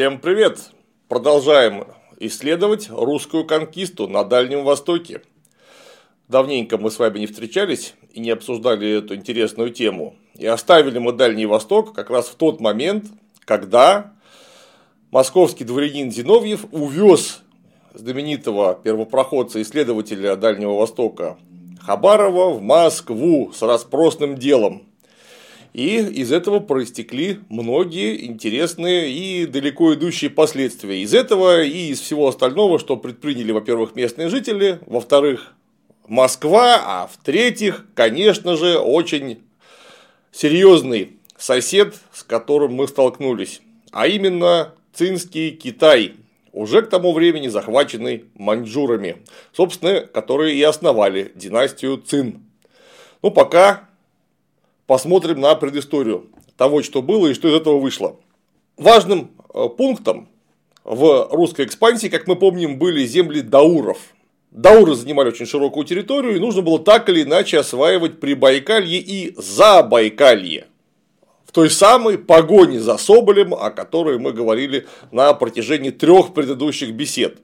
Всем привет! Продолжаем исследовать русскую конкисту на Дальнем Востоке. Давненько мы с вами не встречались и не обсуждали эту интересную тему. И оставили мы Дальний Восток как раз в тот момент, когда московский дворянин Зиновьев увез знаменитого первопроходца-исследователя Дальнего Востока Хабарова в Москву с распросным делом. И из этого проистекли многие интересные и далеко идущие последствия. Из этого и из всего остального, что предприняли, во-первых, местные жители, во-вторых, Москва, а в-третьих, конечно же, очень серьезный сосед, с которым мы столкнулись, а именно Цинский Китай, уже к тому времени захваченный маньчжурами, собственно, которые и основали династию Цин. Ну, пока посмотрим на предысторию того, что было и что из этого вышло. Важным э, пунктом в русской экспансии, как мы помним, были земли дауров. Дауры занимали очень широкую территорию, и нужно было так или иначе осваивать Прибайкалье и Забайкалье в той самой погоне за Соболем, о которой мы говорили на протяжении трех предыдущих бесед.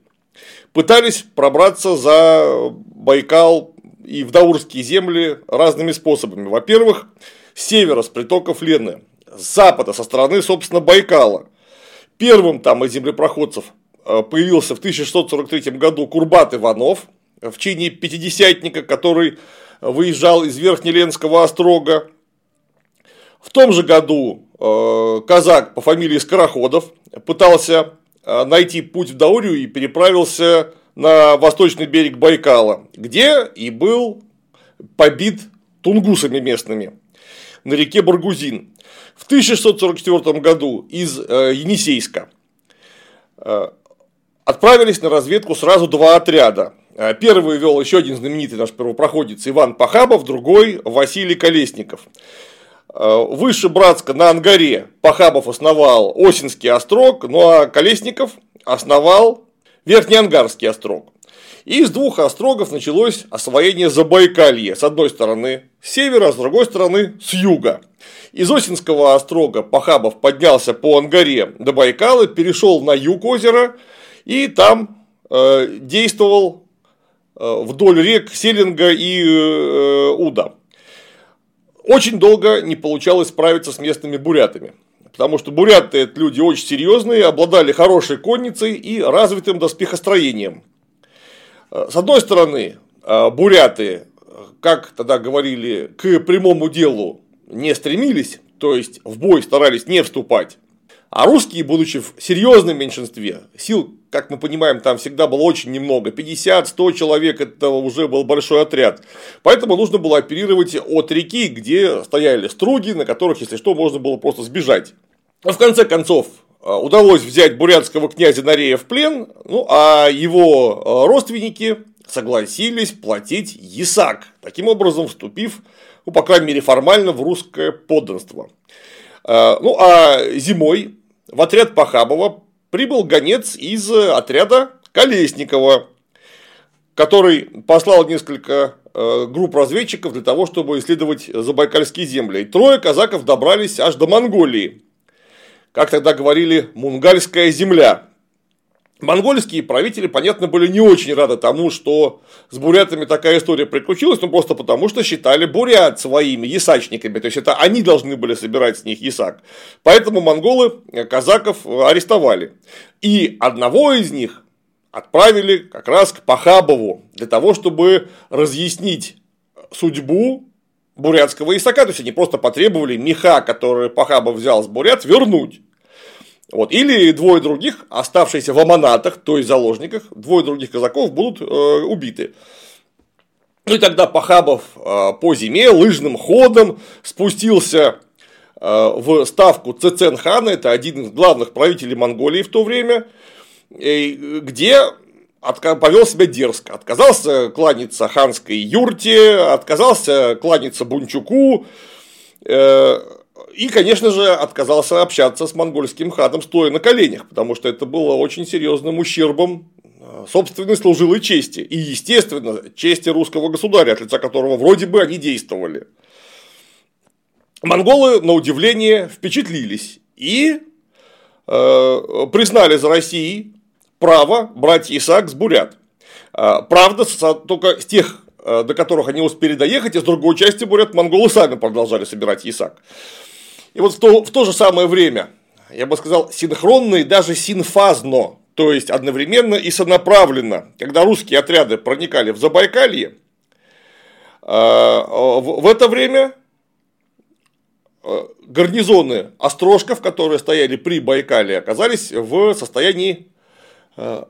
Пытались пробраться за Байкал и в Даурские земли разными способами. Во-первых, севера, с притоков Лены, с запада, со стороны, собственно, Байкала. Первым там из землепроходцев э, появился в 1643 году Курбат Иванов в чине пятидесятника, который выезжал из Верхнеленского острога в том же году э, казак по фамилии Скороходов пытался э, найти путь в Даурию и переправился на восточный берег Байкала, где и был побит тунгусами местными на реке Баргузин. В 1644 году из э, Енисейска отправились на разведку сразу два отряда. Первый вел еще один знаменитый наш первопроходец Иван Пахабов, другой Василий Колесников. Э, выше Братска на Ангаре Пахабов основал Осинский острог, ну а Колесников основал Верхнеангарский острог. И из двух острогов началось освоение Забайкалья. С одной стороны с севера, с другой стороны с юга. Из Осинского острога Пахабов поднялся по Ангаре до Байкала, перешел на юг озера и там э, действовал э, вдоль рек Селинга и э, Уда очень долго не получалось справиться с местными бурятами. Потому что буряты это люди очень серьезные, обладали хорошей конницей и развитым доспехостроением. Э, с одной стороны, э, буряты, как тогда говорили, к прямому делу не стремились, то есть в бой старались не вступать. А русские, будучи в серьезном меньшинстве, сил, как мы понимаем, там всегда было очень немного, 50-100 человек, это уже был большой отряд. Поэтому нужно было оперировать от реки, где стояли струги, на которых, если что, можно было просто сбежать. Но в конце концов, э, удалось взять бурятского князя Нарея в плен, ну а его э, родственники согласились платить ЕСАК, таким образом вступив, ну, по крайней мере, формально в русское подданство. Э, ну а зимой в отряд Пахабова прибыл гонец из отряда Колесникова, который послал несколько э, групп разведчиков для того, чтобы исследовать Забайкальские земли. И трое казаков добрались аж до Монголии. Как тогда говорили, Мунгальская земля. Монгольские правители, понятно, были не очень рады тому, что с бурятами такая история приключилась, ну просто потому, что считали бурят своими ясачниками, то есть это они должны были собирать с них ясак. Поэтому монголы казаков арестовали. И одного из них отправили как раз к Пахабову для того, чтобы разъяснить судьбу бурятского ясака. То есть они просто потребовали меха, который Пахабов взял с бурят, вернуть. Вот. Или двое других, оставшиеся в аманатах, то есть заложниках, двое других казаков будут э, убиты. Ну и тогда Пахабов э, по зиме лыжным ходом спустился э, в ставку Цецен-хана, это один из главных правителей Монголии в то время, где повел себя дерзко. Отказался кланяться ханской юрте, отказался кланяться Бунчуку, э, и, конечно же, отказался общаться с монгольским ханом, стоя на коленях, потому что это было очень серьезным ущербом э, собственной служилой чести и, естественно, чести русского государя, от лица которого вроде бы они действовали. Монголы, на удивление, впечатлились и признали за Россией право брать Исаак с бурят. Правда, только с тех, до которых они успели доехать, и с другой части бурят монголы сами продолжали собирать Исаак. И вот в то, в то же самое время, я бы сказал, синхронно и даже синфазно, то есть одновременно и сонаправленно, когда русские отряды проникали в Забайкалье, в это время гарнизоны острожков, которые стояли при Байкале, оказались в состоянии э,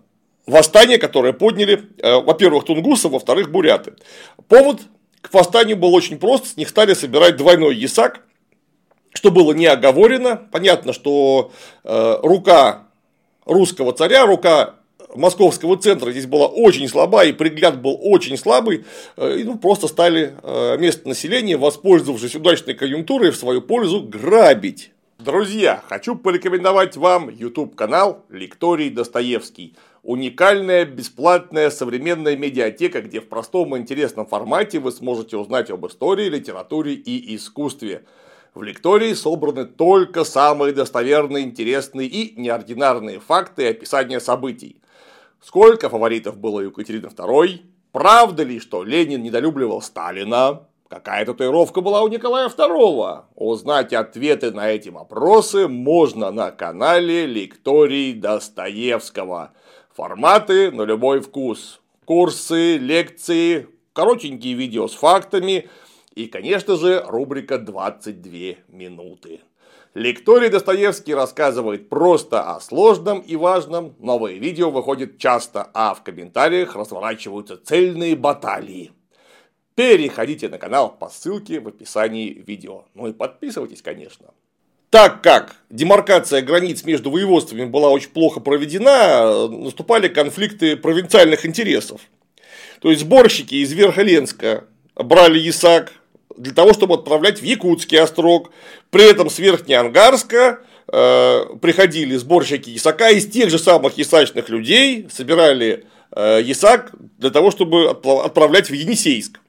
восстания, которое подняли, э, во-первых, тунгусы, во-вторых, буряты. Повод к восстанию был очень прост, с них стали собирать двойной ясак, что было не оговорено. Понятно, что э, рука русского царя, рука московского центра здесь была очень слаба, и пригляд был очень слабый, э, и ну, просто стали э, местное население, воспользовавшись удачной конъюнктурой, в свою пользу грабить. Друзья, хочу порекомендовать вам YouTube канал Лекторий Достоевский. Уникальная, бесплатная, современная медиатека, где в простом и интересном формате вы сможете узнать об истории, литературе и искусстве. В лектории собраны только самые достоверные, интересные и неординарные факты и описания событий. Сколько фаворитов было у Екатерины II? Правда ли, что Ленин недолюбливал Сталина? Какая татуировка была у Николая II? Узнать ответы на эти вопросы можно на канале Лекторий Достоевского. Форматы на любой вкус. Курсы, лекции, коротенькие видео с фактами и, конечно же, рубрика 22 минуты. Лекторий Достоевский рассказывает просто о сложном и важном, новые видео выходят часто, а в комментариях разворачиваются цельные баталии. Переходите на канал по ссылке в описании видео. Ну и подписывайтесь, конечно. Так как демаркация границ между воеводствами была очень плохо проведена, наступали конфликты провинциальных интересов. То есть сборщики из Верхоленска брали Ясак, для того, чтобы отправлять в Якутский острог. При этом с Верхнеангарска э, приходили сборщики ясака из тех же самых ясачных людей, собирали э, ясак для того, чтобы отправлять в Енисейск.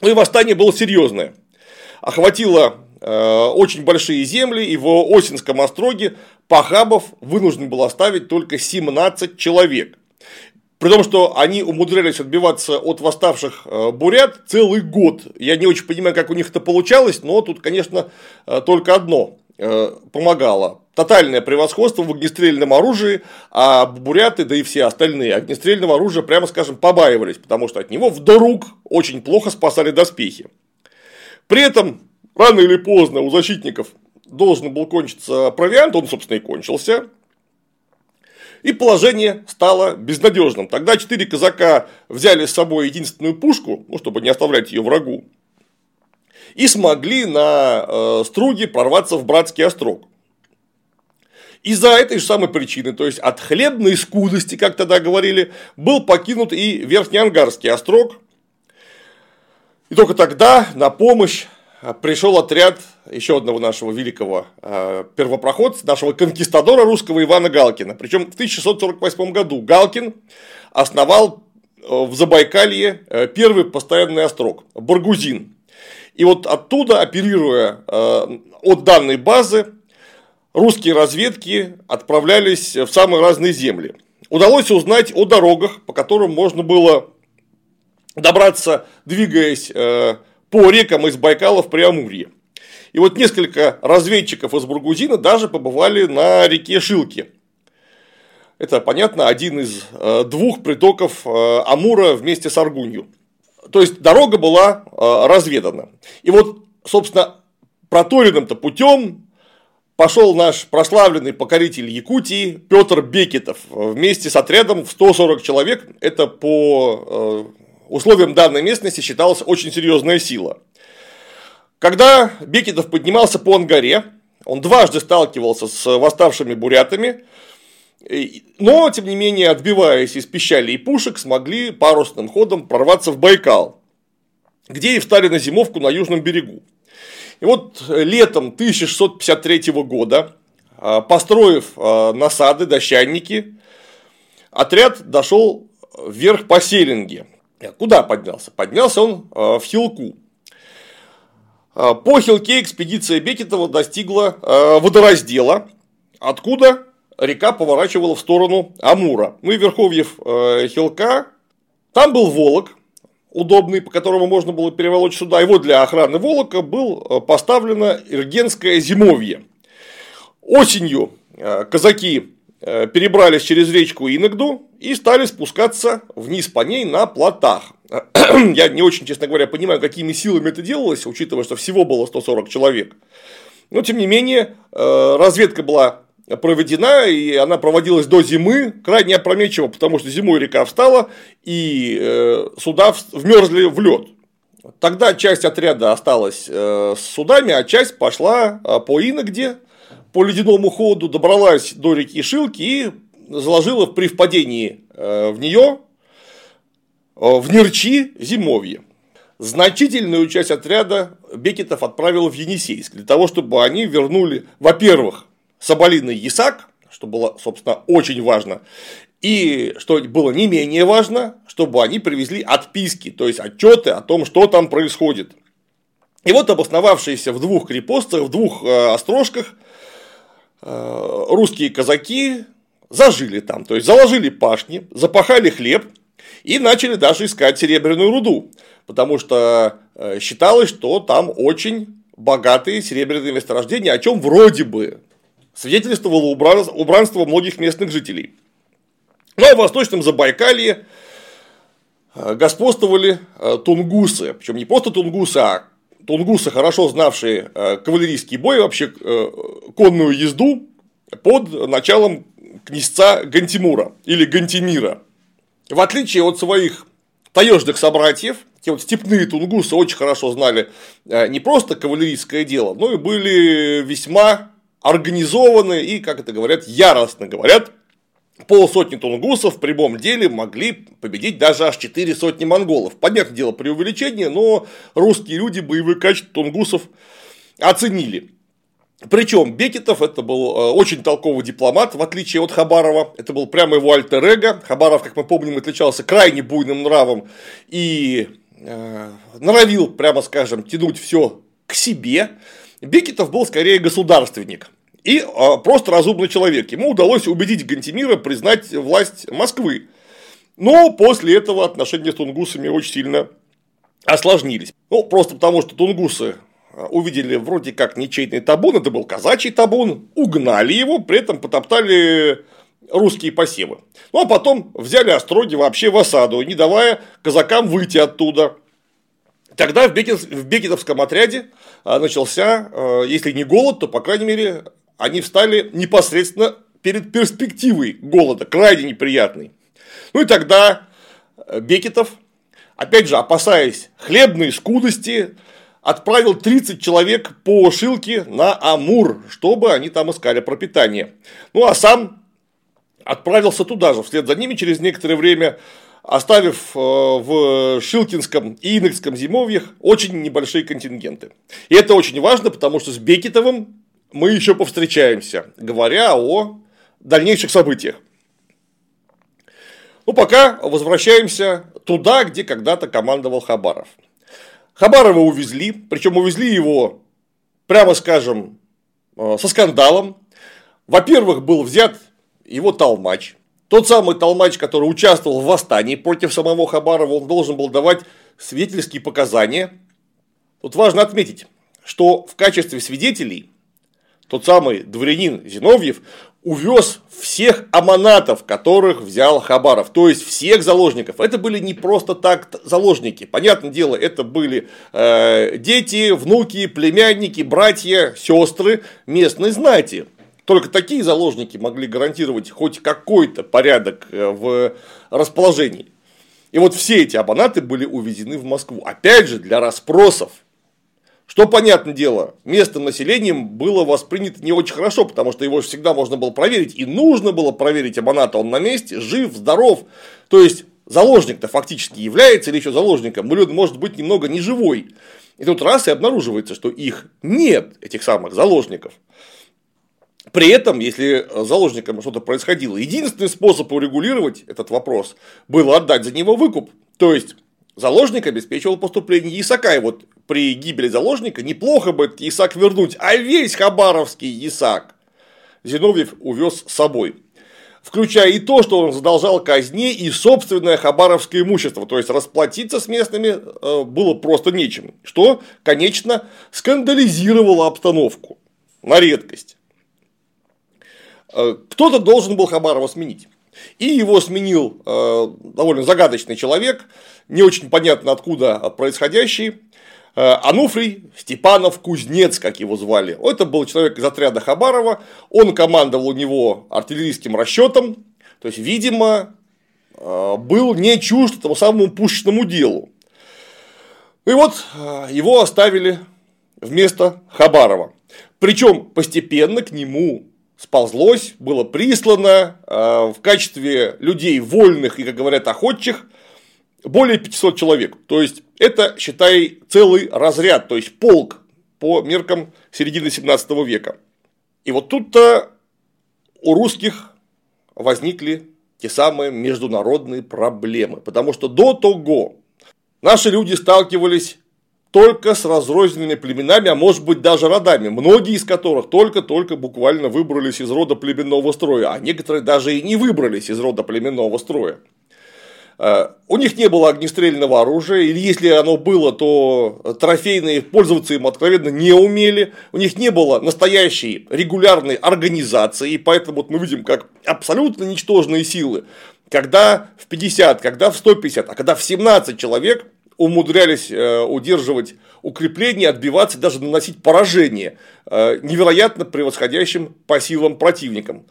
Ну и восстание было серьезное. Охватило э, очень большие земли, и в Осинском остроге Пахабов вынужден был оставить только 17 человек. При том, что они умудрялись отбиваться от восставших э, бурят целый год. Я не очень понимаю, как у них это получалось, но тут, конечно, э, только одно э, помогало. Тотальное превосходство в огнестрельном оружии, а буряты, да и все остальные огнестрельного оружия, прямо скажем, побаивались, потому что от него вдруг очень плохо спасали доспехи. При этом, рано или поздно у защитников должен был кончиться провиант, он, собственно, и кончился. И положение стало безнадежным. Тогда четыре казака взяли с собой единственную пушку, ну, чтобы не оставлять ее врагу, и смогли на э, струге прорваться в братский острог. Из-за этой же самой причины, то есть от хлебной скудости, как тогда говорили, был покинут и Верхнеангарский острог. И только тогда на помощь пришел отряд еще одного нашего великого а, первопроходца, нашего конкистадора русского Ивана Галкина. Причем в 1648 году Галкин основал э, в Забайкалье э, первый постоянный острог – Баргузин. И вот оттуда, оперируя э, от данной базы, русские разведки отправлялись в самые разные земли. Удалось узнать о дорогах, по которым можно было добраться, двигаясь по рекам из Байкала в Преамурье. И вот несколько разведчиков из Бургузина даже побывали на реке Шилки. Это, понятно, один из э, двух притоков э, Амура вместе с Аргунью. То есть дорога была э, разведана. И вот, собственно, проторенным-то путем пошел наш прославленный покоритель Якутии Петр Бекетов вместе с отрядом в 140 человек. Это по условиям данной местности считалась очень серьезная сила. Когда Бекетов поднимался по Ангаре, он дважды сталкивался с восставшими бурятами, но, тем не менее, отбиваясь из пищали и пушек, смогли парусным ходом прорваться в Байкал, где и встали на зимовку на южном берегу. И вот летом 1653 года, а, построив а, насады, дощанники, отряд дошел вверх по Селинге, куда поднялся? Поднялся он э, в Хилку. Э, по Хилке экспедиция Бекетова достигла водораздела, откуда река поворачивала в сторону Амура. Ну Верховьев э, Хилка, там был Волок, удобный, по которому можно было переволочь сюда. Вот для охраны Волока был э, поставлено Иргенское зимовье. Осенью э, казаки э, перебрались через речку Иногду и стали спускаться вниз по ней на плотах. Я не очень, честно говоря, понимаю, какими силами это делалось, учитывая, что всего было 140 человек. Но, тем не менее, разведка была проведена, и она проводилась до зимы, крайне опрометчиво, потому что зимой река встала, и э, суда вмерзли в лед. Тогда часть отряда осталась э, с судами, а часть пошла э, по иногде, по ледяному ходу, добралась до реки Шилки и заложила при впадении в нее в Нерчи зимовье. Значительную часть отряда Бекетов отправил в Енисейск для того, чтобы они вернули, во-первых, Соболиный Ясак, что было, собственно, очень важно, и, что было не менее важно, чтобы они привезли отписки, то есть отчеты о том, что там происходит. И вот обосновавшиеся в двух крепостах, в двух э, острожках, э, русские казаки зажили там, то есть заложили пашни, запахали хлеб и начали даже искать серебряную руду, потому что э, считалось, что там очень богатые серебряные месторождения, о чем вроде бы свидетельствовало убранство многих местных жителей. Ну а в Восточном Забайкалье э, господствовали э, тунгусы, причем не просто тунгусы, а тунгусы, хорошо знавшие э, кавалерийский бой, вообще конную езду под началом князца Гантимура или Гантимира. В отличие от своих таежных собратьев, те вот степные тунгусы очень хорошо знали не просто кавалерийское дело, но и были весьма организованно и, как это говорят, яростно говорят, полсотни тунгусов в прямом деле могли победить даже аж четыре сотни монголов. Понятное дело, при увеличении, но русские люди боевые качества тунгусов оценили. Причем Бекетов это был э, очень толковый дипломат, в отличие от Хабарова. Это был прямо его альтер -эго. Хабаров, как мы помним, отличался крайне буйным нравом и э, норовил, прямо скажем, тянуть все к себе. Бекетов был скорее государственник и а, просто разумный человек. Ему удалось убедить Гантимира признать власть Москвы. Но после этого отношения с тунгусами очень сильно осложнились. Ну, просто потому, что тунгусы а, увидели вроде как ничейный табун, это был казачий табун, угнали его, при этом потоптали русские посевы. Ну, а потом взяли остроги вообще в осаду, не давая казакам выйти оттуда. Тогда в, Бекет, Бекетовском отряде а, начался, если не голод, то, по крайней мере, они встали непосредственно перед перспективой голода, крайне неприятной. Ну и тогда э, Бекетов, опять же, опасаясь хлебной скудости, отправил 30 человек по Шилке на Амур, чтобы они там искали пропитание. Ну а сам отправился туда же, вслед за ними через некоторое время, оставив э, в Шилкинском и Инокском зимовьях очень небольшие контингенты. И это очень важно, потому что с Бекетовым мы еще повстречаемся, говоря о дальнейших событиях. Ну, пока возвращаемся туда, где когда-то командовал Хабаров. Хабарова увезли, причем увезли его, прямо скажем, э, со скандалом. Во-первых, был взят его толмач. Тот самый толмач, который участвовал в восстании против самого Хабарова, он должен был давать свидетельские показания. Тут важно отметить, что в качестве свидетелей тот самый дворянин Зиновьев, увез всех аманатов, которых взял Хабаров, то есть всех заложников. Это были не просто так заложники. Понятное дело, это были э, дети, внуки, племянники, братья, сестры местной знати. Только такие заложники могли гарантировать хоть какой-то порядок э, в расположении. И вот все эти абонаты были увезены в Москву. Опять же, для расспросов. Что, понятное дело, местным населением было воспринято не очень хорошо, потому что его всегда можно было проверить, и нужно было проверить Абоната, он на месте, жив, здоров. То есть, заложник-то фактически является или еще заложником, или может быть немного неживой. И тут раз и обнаруживается, что их нет, этих самых заложников. При этом, если заложникам что-то происходило, единственный способ урегулировать этот вопрос было отдать за него выкуп. То есть, заложник обеспечивал поступление Исака. И вот при гибели заложника неплохо бы Исаак вернуть, а весь хабаровский Исаак Зиновьев увез с собой включая и то, что он задолжал казне и собственное хабаровское имущество, то есть расплатиться с местными э, было просто нечем, что, конечно, скандализировало обстановку на редкость. Э, кто-то должен был Хабарова сменить. И его сменил э, довольно загадочный человек, не очень понятно откуда происходящий, Э, Ануфрий Степанов Кузнец, как его звали. Это был человек из отряда Хабарова. Он командовал у него артиллерийским расчетом. То есть, видимо, э, был не чужд этому самому пушечному делу. И вот э, его оставили вместо Хабарова. Причем постепенно к нему сползлось, было прислано в качестве людей вольных и, как говорят, охотчих более 500 человек. То есть, это, считай, целый разряд, то есть полк по меркам середины 17 века. И вот тут-то у русских возникли те самые международные проблемы. Потому что до того наши люди сталкивались только с разрозненными племенами, а может быть даже родами, многие из которых только-только буквально выбрались из рода племенного строя, а некоторые даже и не выбрались из рода племенного строя. Э, у них не было огнестрельного оружия, или если оно было, то трофейные пользоваться им откровенно не умели. У них не было настоящей регулярной организации, и поэтому вот мы видим, как абсолютно ничтожные силы, когда в 50, когда в 150, а когда в 17 человек умудрялись э, удерживать укрепления, отбиваться, даже наносить поражение э, невероятно превосходящим по силам противникам,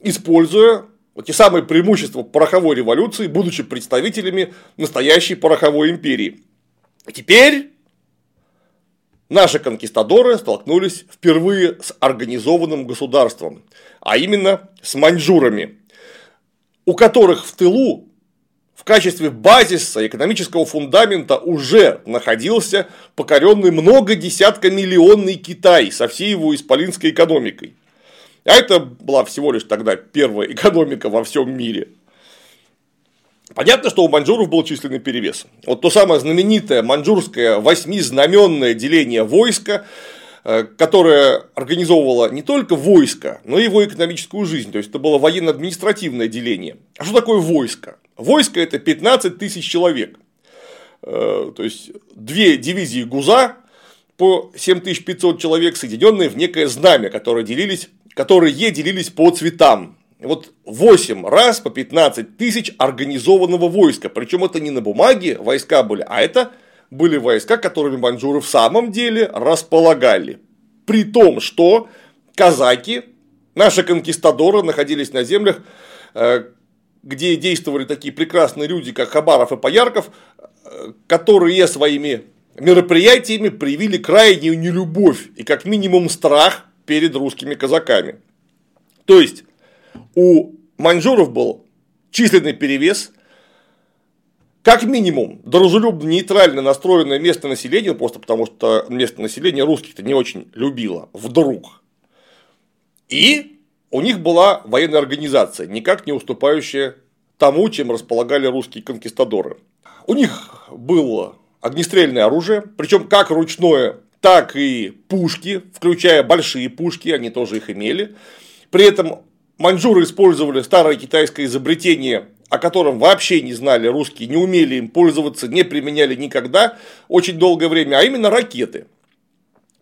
используя вот те самые преимущества пороховой революции, будучи представителями настоящей пороховой империи. Теперь наши конкистадоры столкнулись впервые с организованным государством, а именно с маньчжурами, у которых в тылу в качестве базиса экономического фундамента уже находился покоренный много десятка миллионный Китай со всей его исполинской экономикой. А это была всего лишь тогда первая экономика во всем мире. Понятно, что у маньчжуров был численный перевес. Вот то самое знаменитое маньчжурское восьмизнаменное деление войска, э, которое организовывало не только войско, но и его экономическую жизнь. То есть это было военно-административное деление. А что такое войско? Войско это 15 тысяч человек. Э, то есть две дивизии ГУЗа по 7500 человек, соединенные в некое знамя, которое делились которые делились по цветам. Вот 8 раз по 15 тысяч организованного войска. Причем это не на бумаге войска были, а это были войска, которыми маньчжуры в самом деле располагали. При том, что казаки, наши конкистадоры находились на землях, э, где действовали такие прекрасные люди, как Хабаров и Поярков, э, которые своими мероприятиями привили крайнюю нелюбовь и как минимум страх перед русскими казаками. То есть, у маньчжуров был численный перевес, как минимум, дружелюбно нейтрально настроенное местное население, просто потому что местное население русских-то не очень любило, вдруг. И у них была военная организация, никак не уступающая тому, чем располагали русские конкистадоры. У них было огнестрельное оружие, причем как ручное, так и пушки, включая большие пушки, они тоже их имели. При этом маньчжуры использовали старое китайское изобретение, о котором вообще не знали русские, не умели им пользоваться, не применяли никогда очень долгое время, а именно ракеты.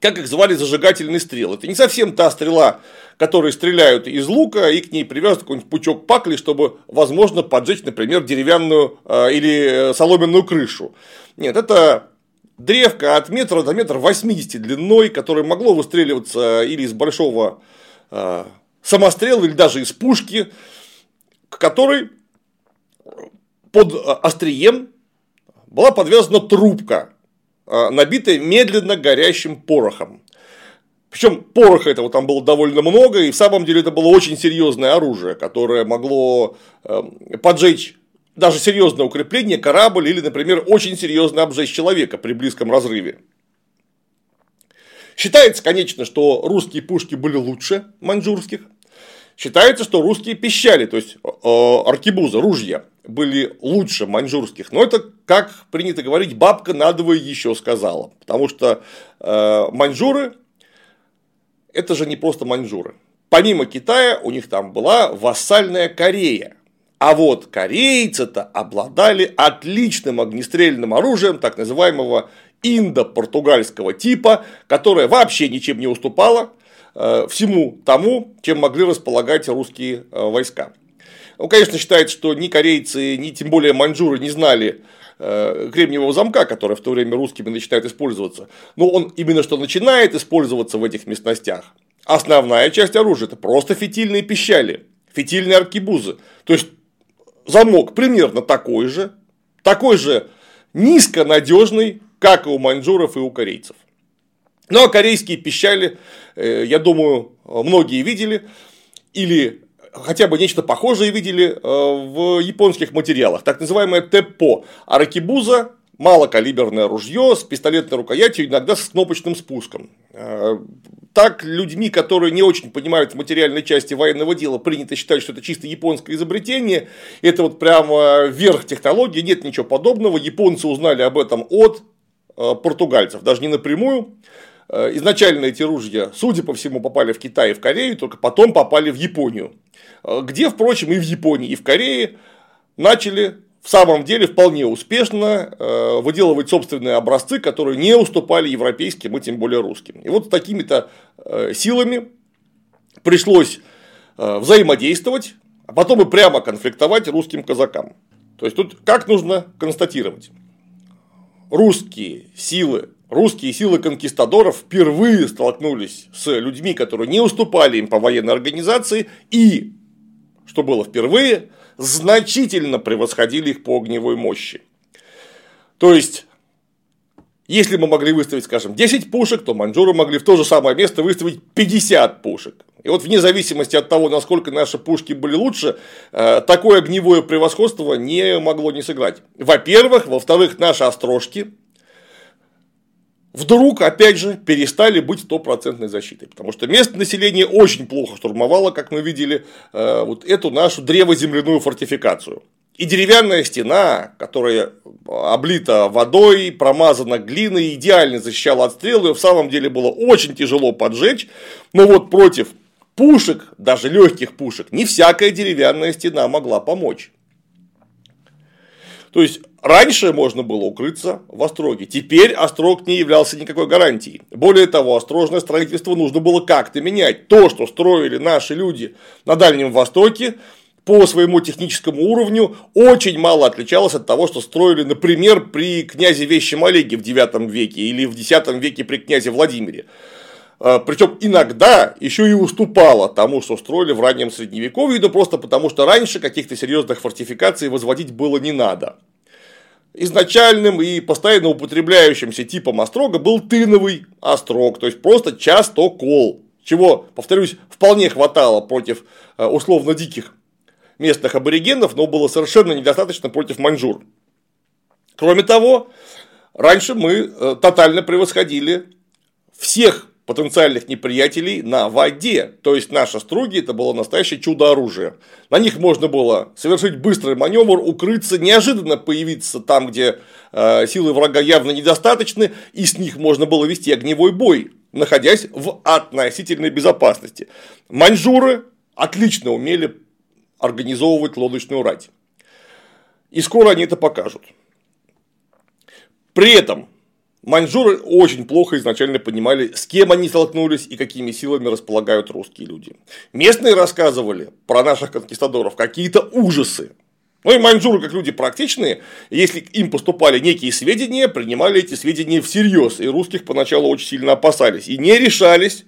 Как их звали зажигательный стрел. Это не совсем та стрела, которые стреляют из лука и к ней привязывают какой-нибудь пучок пакли, чтобы, возможно, поджечь, например, деревянную э, или соломенную крышу. Нет, это древко от метра до метра 80 длиной, которое могло выстреливаться или из большого э, самострела, или даже из пушки, к которой под острием была подвязана трубка, э, набитая медленно горящим порохом. Причем пороха этого там было довольно много, и в самом деле это было очень серьезное оружие, которое могло э, поджечь даже серьезное укрепление, корабль или, например, очень серьезно обжечь человека при близком разрыве. Считается, конечно, что русские пушки были лучше маньчжурских. Считается, что русские пищали, то есть э, аркебузы, ружья, были лучше маньчжурских. Но это, как принято говорить, бабка надвое еще сказала. Потому что э, маньчжуры это же не просто маньчжуры. помимо Китая, у них там была вассальная Корея. А вот корейцы-то обладали отличным огнестрельным оружием так называемого индо-португальского типа, которое вообще ничем не уступало э, всему тому, чем могли располагать русские э, войска. Ну, конечно, считается, что ни корейцы, ни тем более маньчжуры не знали э, кремниевого замка, который в то время русскими начинает использоваться. Но он именно что начинает использоваться в этих местностях. Основная часть оружия – это просто фитильные пищали, фитильные аркибузы. То есть, замок примерно такой же, такой же низконадежный, как и у маньчжуров и у корейцев. Ну а корейские пищали, э, я думаю, многие видели, или хотя бы нечто похожее видели э, в японских материалах. Так называемое ТЭПО. Аракибуза малокалиберное ружье с пистолетной рукоятью, иногда с кнопочным спуском. Э, так людьми, которые не очень понимают в материальной части военного дела, принято считать, что это чисто японское изобретение. Это вот прямо верх технологии, нет ничего подобного. Японцы узнали об этом от э, португальцев, даже не напрямую. Э, изначально эти ружья, судя по всему, попали в Китай и в Корею, только потом попали в Японию. Где, впрочем, и в Японии, и в Корее начали в самом деле вполне успешно э, выделывать собственные образцы, которые не уступали европейским и тем более русским. И вот с такими-то э, силами пришлось э, взаимодействовать, а потом и прямо конфликтовать русским казакам. То есть тут как нужно констатировать? Русские силы, русские силы конкистадоров впервые столкнулись с людьми, которые не уступали им по военной организации и, что было впервые, значительно превосходили их по огневой мощи. То есть, если мы могли выставить, скажем, 10 пушек, то маньчжуры могли в то же самое место выставить 50 пушек. И вот вне зависимости от того, насколько наши пушки были лучше, э, такое огневое превосходство не могло не сыграть. Во-первых, во-вторых, наши острожки вдруг, опять же, перестали быть стопроцентной защитой. Потому что местное население очень плохо штурмовало, как мы видели, э, вот эту нашу древоземляную фортификацию. И деревянная стена, которая облита водой, промазана глиной, идеально защищала от стрел, ее в самом деле было очень тяжело поджечь. Но вот против пушек, даже легких пушек, не всякая деревянная стена могла помочь. То есть раньше можно было укрыться в Остроге, теперь Острог не являлся никакой гарантией. Более того, острожное строительство нужно было как-то менять. То, что строили наши люди на Дальнем Востоке, по своему техническому уровню очень мало отличалось от того, что строили, например, при князе Вещем Олеге в IX веке или в X веке при князе Владимире. А, Причем иногда еще и уступало тому, что строили в раннем средневековье, да просто потому, что раньше каких-то серьезных фортификаций возводить было не надо. Изначальным и постоянно употребляющимся типом острога был тыновый острог, то есть просто частокол, чего, повторюсь, вполне хватало против а, условно диких местных аборигенов, но было совершенно недостаточно против маньчжур. Кроме того, раньше мы э, тотально превосходили всех потенциальных неприятелей на воде. То есть наши струги это было настоящее чудо оружия. На них можно было совершить быстрый маневр, укрыться, неожиданно появиться там, где э, силы врага явно недостаточны, и с них можно было вести огневой бой, находясь в относительной безопасности. Маньчжуры отлично умели организовывать лодочную рать. И скоро они это покажут. При этом Маньчжуры очень плохо изначально понимали, с кем они столкнулись и какими силами располагают русские люди. Местные рассказывали про наших конкистадоров какие-то ужасы. Ну и маньчжуры, как люди практичные, если им поступали некие сведения, принимали эти сведения всерьез. И русских поначалу очень сильно опасались. И не решались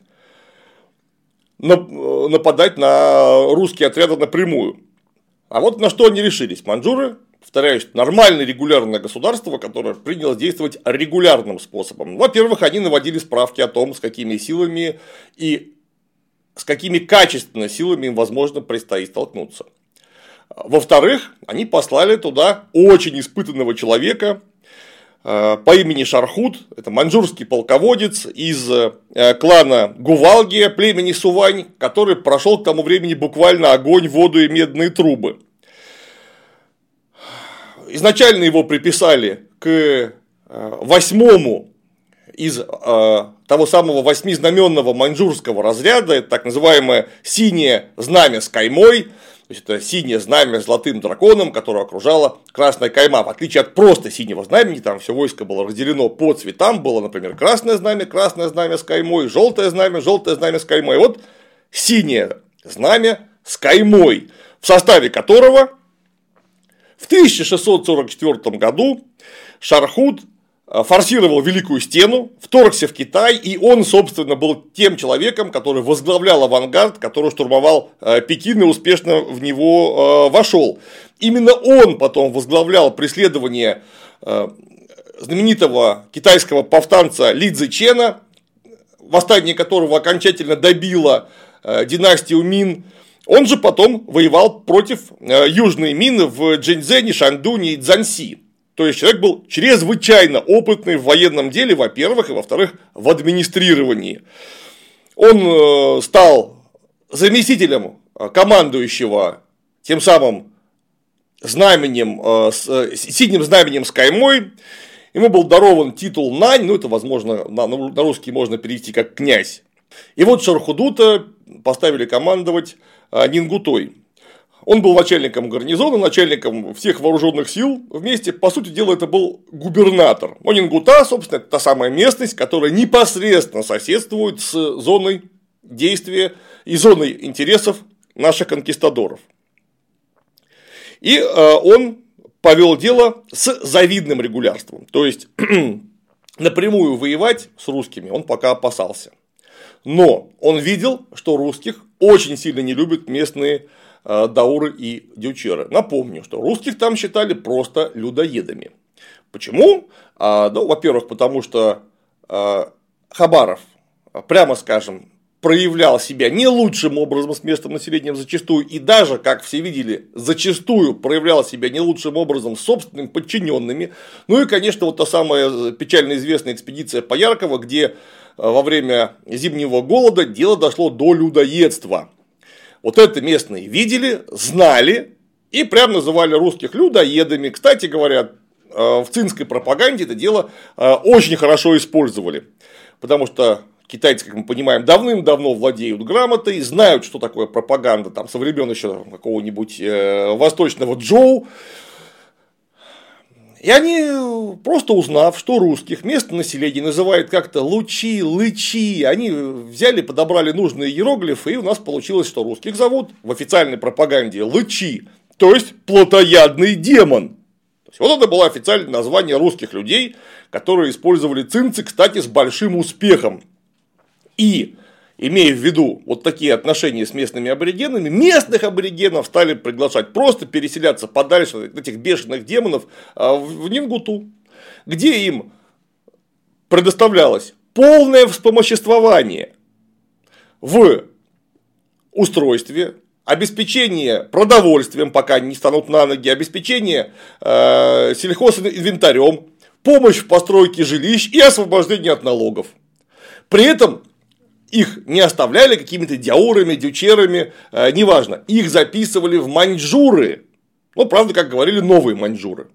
нападать на русские отряды напрямую. А вот на что они решились. Маньчжуры повторяюсь, нормальное регулярное государство, которое приняло действовать регулярным способом. Во-первых, они наводили справки о том, с какими силами и с какими качественными силами им, возможно, предстоит столкнуться. Во-вторых, они послали туда очень испытанного человека э, по имени Шархут, это маньчжурский полководец из э, клана Гувалгия, племени Сувань, который прошел к тому времени буквально огонь, воду и медные трубы изначально его приписали к э, восьмому из э, того самого восьмизнаменного маньчжурского разряда, это так называемое синее знамя с каймой, то есть это синее знамя с золотым драконом, которое окружало красная кайма. В отличие от просто синего знамени, там все войско было разделено по цветам, было, например, красное знамя, красное знамя с каймой, желтое знамя, желтое знамя с каймой. Вот синее знамя с каймой, в составе которого в 1644 году Шархуд э, форсировал Великую Стену, вторгся в Китай, и он, собственно, был тем человеком, который возглавлял авангард, который штурмовал э, Пекин и успешно в него э, вошел. Именно он потом возглавлял преследование знаменитого китайского повстанца Ли Цзэчена, восстание которого окончательно добило династию Мин он же потом воевал против э, Южной Мины в Джиньцзене, Шандуне и Цзанси. То есть человек был чрезвычайно опытный в военном деле, во-первых, и во-вторых, в администрировании. Он э, стал заместителем э, командующего тем самым знаменем, синим знаменем с каймой. Ему был дарован титул Нань, ну это, возможно, на русский можно перевести как князь. И вот Шархудута поставили командовать Нингутой. Он был начальником гарнизона, начальником всех вооруженных сил. Вместе, по сути дела, это был губернатор. Но Нингута, собственно, это та самая местность, которая непосредственно соседствует с зоной действия и зоной интересов наших конкистадоров. И э, он повел дело с завидным регулярством. То есть напрямую воевать с русскими он пока опасался. Но он видел, что русских очень сильно не любят местные э, дауры и дючеры. Напомню, что русских там считали просто людоедами. Почему? А, ну, во-первых, потому что а, Хабаров, прямо скажем, проявлял себя не лучшим образом с местным населением зачастую, и даже, как все видели, зачастую проявлял себя не лучшим образом с собственными подчиненными. Ну и, конечно, вот та самая печально известная экспедиция Пояркова, где во время зимнего голода дело дошло до людоедства. Вот это местные видели, знали и прям называли русских людоедами. Кстати говоря, э, в цинской пропаганде это дело э, очень хорошо использовали. Потому что китайцы, как мы понимаем, давным-давно владеют грамотой, знают, что такое пропаганда там, со времен еще какого-нибудь восточного Джоу. И они, просто узнав, что русских место населения называют как-то лучи, лычи, они взяли, подобрали нужные иероглифы, и у нас получилось, что русских зовут в официальной пропаганде лычи, то есть плотоядный демон. То есть, вот это было официальное название русских людей, которые использовали цинцы, кстати, с большим успехом. И имея в виду вот такие отношения с местными аборигенами, местных аборигенов стали приглашать просто переселяться подальше от этих бешеных демонов а, в Нингуту, где им предоставлялось полное вспомоществование в устройстве, обеспечение продовольствием, пока они не станут на ноги, обеспечение э, сельхозинвентарем, помощь в постройке жилищ и освобождение от налогов. При этом их не оставляли какими-то дяурами, дючерами, э, неважно. Их записывали в маньчжуры. Ну, правда, как говорили, новые маньчжуры.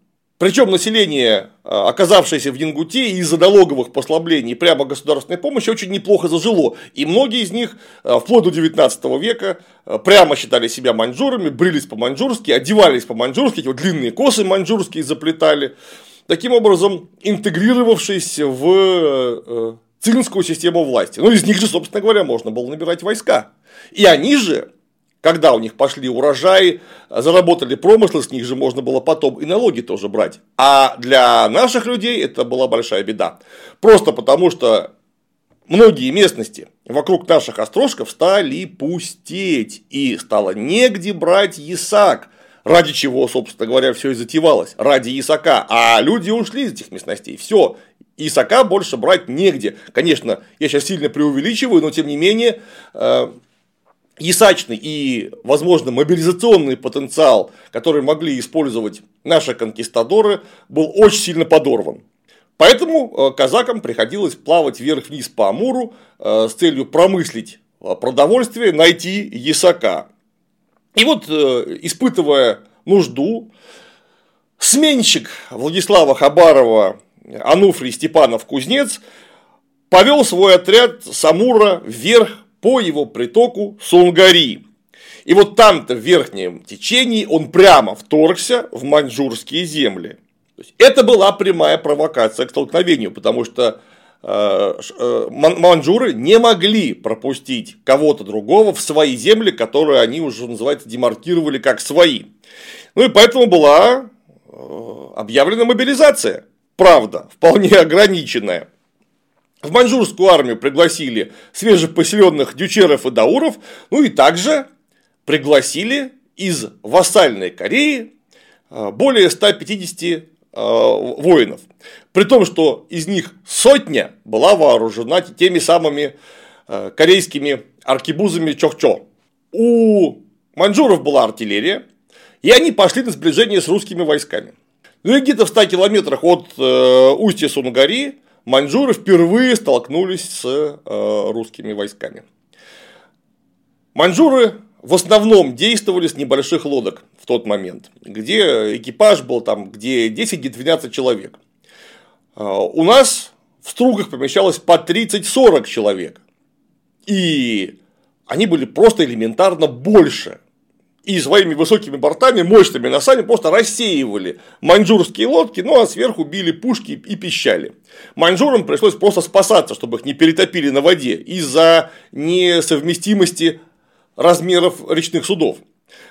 Причем население, э, оказавшееся в Янгуте из-за налоговых послаблений прямо государственной помощи, очень неплохо зажило. И многие из них, э, вплоть до 19 века, э, прямо считали себя маньчжурами, брились по-маньчжурски, одевались по-маньчжурски, вот длинные косы маньчжурские заплетали. Таким образом, интегрировавшись в цинскую систему власти. Ну, из них же, собственно говоря, можно было набирать войска. И они же, когда у них пошли урожаи, заработали промыслы, с них же можно было потом и налоги тоже брать. А для наших людей это была большая беда. Просто потому, что многие местности вокруг наших острожков стали пустеть, и стало негде брать ясак. Ради чего, собственно говоря, все и затевалось. Ради Исака. А люди ушли из этих местностей. Все. Исака больше брать негде. Конечно, я сейчас сильно преувеличиваю, но тем не менее, э, Исачный и, возможно, мобилизационный потенциал, который могли использовать наши конкистадоры, был очень сильно подорван. Поэтому э, казакам приходилось плавать вверх-вниз по Амуру э, с целью промыслить продовольствие, найти ясака. И вот, испытывая нужду, сменщик Владислава Хабарова Ануфрий Степанов Кузнец повел свой отряд Самура вверх по его притоку Сунгари. И вот там-то в верхнем течении он прямо вторгся в маньчжурские земли. это была прямая провокация к столкновению, потому что э, э, маньчжуры не могли пропустить кого-то другого в свои земли, которые они уже, называется, демаркировали как свои. Ну и поэтому была э, объявлена мобилизация. Правда, вполне ограниченная. В маньчжурскую армию пригласили свежепоселенных дючеров и дауров, ну и также пригласили из вассальной Кореи э, более 150 э, воинов. При том, что из них сотня была вооружена теми самыми э, корейскими аркебузами Чохчо. У маньчжуров была артиллерия, и они пошли на сближение с русскими войсками. Ну где-то в 100 километрах от устья Сунгари маньчжуры впервые столкнулись с э, русскими войсками. Маньчжуры в основном действовали с небольших лодок в тот момент, где экипаж был там, где 10-12 человек. Э, у нас в стругах помещалось по 30-40 человек. И они были просто элементарно больше и своими высокими бортами, мощными носами просто рассеивали маньчжурские лодки, ну а сверху били пушки и пищали. Маньчжурам пришлось просто спасаться, чтобы их не перетопили на воде из-за несовместимости размеров речных судов.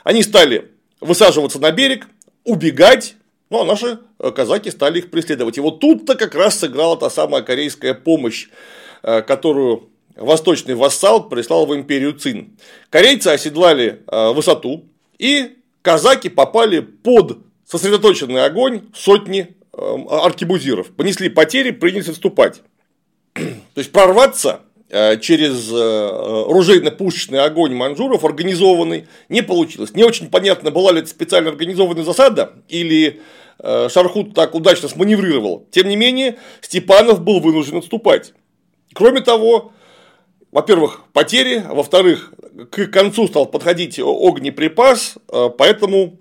Они стали высаживаться на берег, убегать, ну а наши казаки стали их преследовать. И вот тут-то как раз сыграла та самая корейская помощь, э, которую восточный вассал прислал в империю Цин. Корейцы оседлали э, высоту, и казаки попали под сосредоточенный огонь сотни э, аркебузиров. Понесли потери, принялись отступать. То есть прорваться э, через ружейно-пушечный огонь манжуров организованный не получилось. Не очень понятно, была ли это специально организованная засада или Шархут так удачно сманеврировал. Тем не менее, Степанов был вынужден отступать. Кроме того, во-первых, потери, а во-вторых, к концу стал подходить огнеприпас, э, поэтому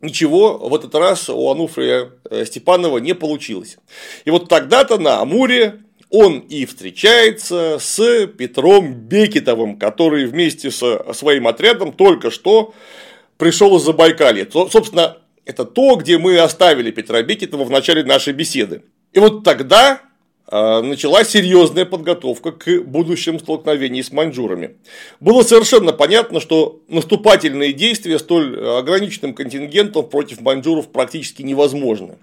ничего в этот раз у Ануфрия э, Степанова не получилось. И вот тогда-то на Амуре он и встречается с Петром Бекетовым, который вместе со своим отрядом только что пришел из Забайкалья. Собственно, это то, где мы оставили Петра Бекетова в начале нашей беседы. И вот тогда началась серьезная подготовка к будущим столкновениям с маньчжурами. Было совершенно понятно, что наступательные действия столь ограниченным контингентом против маньчжуров практически невозможны.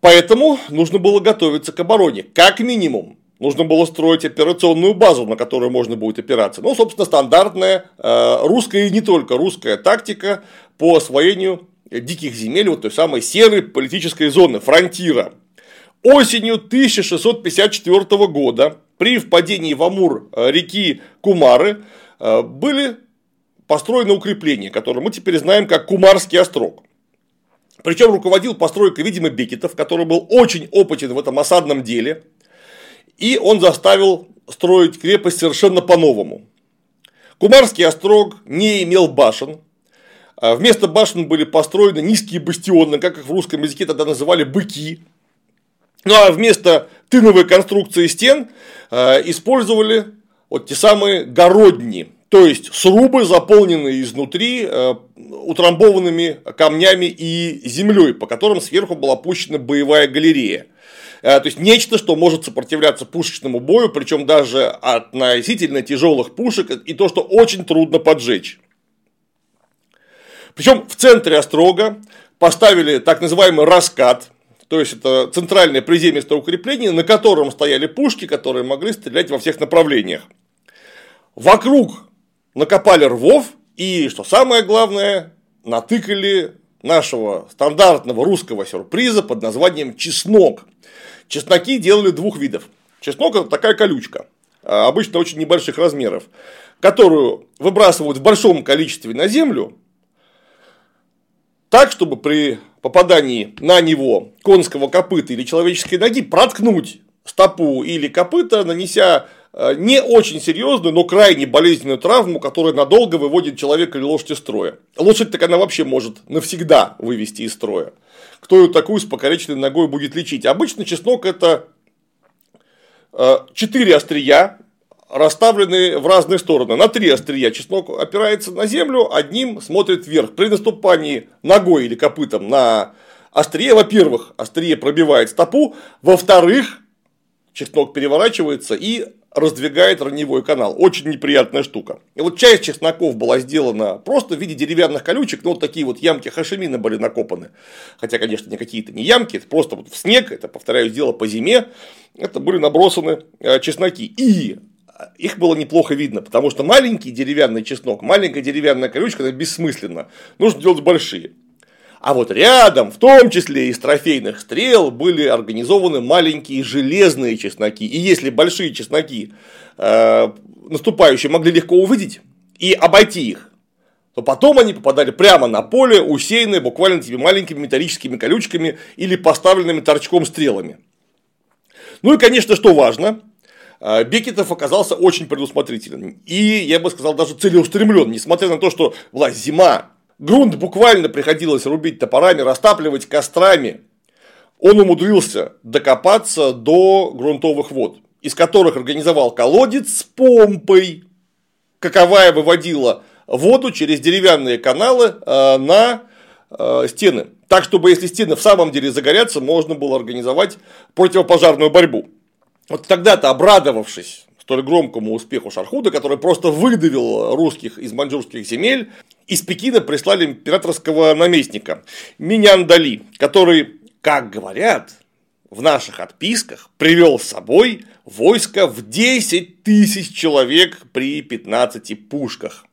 Поэтому нужно было готовиться к обороне, как минимум. Нужно было строить операционную базу, на которую можно будет опираться. Ну, собственно, стандартная э, русская и не только русская тактика по освоению диких земель, вот той самой серой политической зоны, фронтира. Осенью 1654 года при впадении в Амур э, реки Кумары э, были построены укрепления, которые мы теперь знаем как Кумарский острог. Причем руководил постройкой, видимо, Бекетов, который был очень опытен в этом осадном деле. И он заставил строить крепость совершенно по-новому. Кумарский острог не имел башен. А вместо башен были построены низкие бастионы, как их в русском языке тогда называли быки. Ну а вместо тыновой конструкции стен э, использовали вот те самые городни, то есть срубы, заполненные изнутри э, утрамбованными камнями и землей, по которым сверху была пущена боевая галерея. Э, то есть нечто, что может сопротивляться пушечному бою, причем даже относительно тяжелых пушек, и то, что очень трудно поджечь. Причем в центре острога поставили так называемый раскат, то есть это центральное приземистое укрепление, на котором стояли пушки, которые могли стрелять во всех направлениях. Вокруг накопали рвов и, что самое главное, натыкали нашего стандартного русского сюрприза под названием чеснок. Чесноки делали двух видов. Чеснок это такая колючка, а, обычно очень небольших размеров, которую выбрасывают в большом количестве на землю, так, чтобы при попадании на него конского копыта или человеческой ноги проткнуть стопу или копыта, нанеся э, не очень серьезную, но крайне болезненную травму, которая надолго выводит человека или лошадь из строя. Лошадь так она вообще может навсегда вывести из строя. Кто ее такую с покалеченной ногой будет лечить? Обычно чеснок это четыре острия, расставлены в разные стороны. На три острия чеснок опирается на землю, одним смотрит вверх. При наступании ногой или копытом на острие, во-первых, острие пробивает стопу, во-вторых, чеснок переворачивается и раздвигает раневой канал. Очень неприятная штука. И вот часть чесноков была сделана просто в виде деревянных колючек, но вот такие вот ямки хашимина были накопаны. Хотя, конечно, не какие-то не ямки, это просто вот в снег, это, повторяю, дело по зиме, это были набросаны э, чесноки. И их было неплохо видно, потому что маленький деревянный чеснок, маленькая деревянная колючка, это бессмысленно. Нужно делать большие. А вот рядом, в том числе из трофейных стрел, были организованы маленькие железные чесноки. И если большие чесноки э, наступающие могли легко увидеть и обойти их, то потом они попадали прямо на поле, усеянное буквально этими маленькими металлическими колючками или поставленными торчком стрелами. Ну и, конечно, что важно, Бекетов оказался очень предусмотрителен. И, я бы сказал, даже целеустремлен, несмотря на то, что была зима, Грунт буквально приходилось рубить топорами, растапливать кострами. Он умудрился докопаться до грунтовых вод, из которых организовал колодец с помпой, каковая выводила воду через деревянные каналы э, на э, стены. Так, чтобы если стены в самом деле загорятся, можно было организовать противопожарную борьбу. Вот тогда-то, обрадовавшись столь громкому успеху Шархуда, который просто выдавил русских из маньчжурских земель, из Пекина прислали императорского наместника Миняндали, который, как говорят, в наших отписках привел с собой войско в 10 тысяч человек при 15 пушках.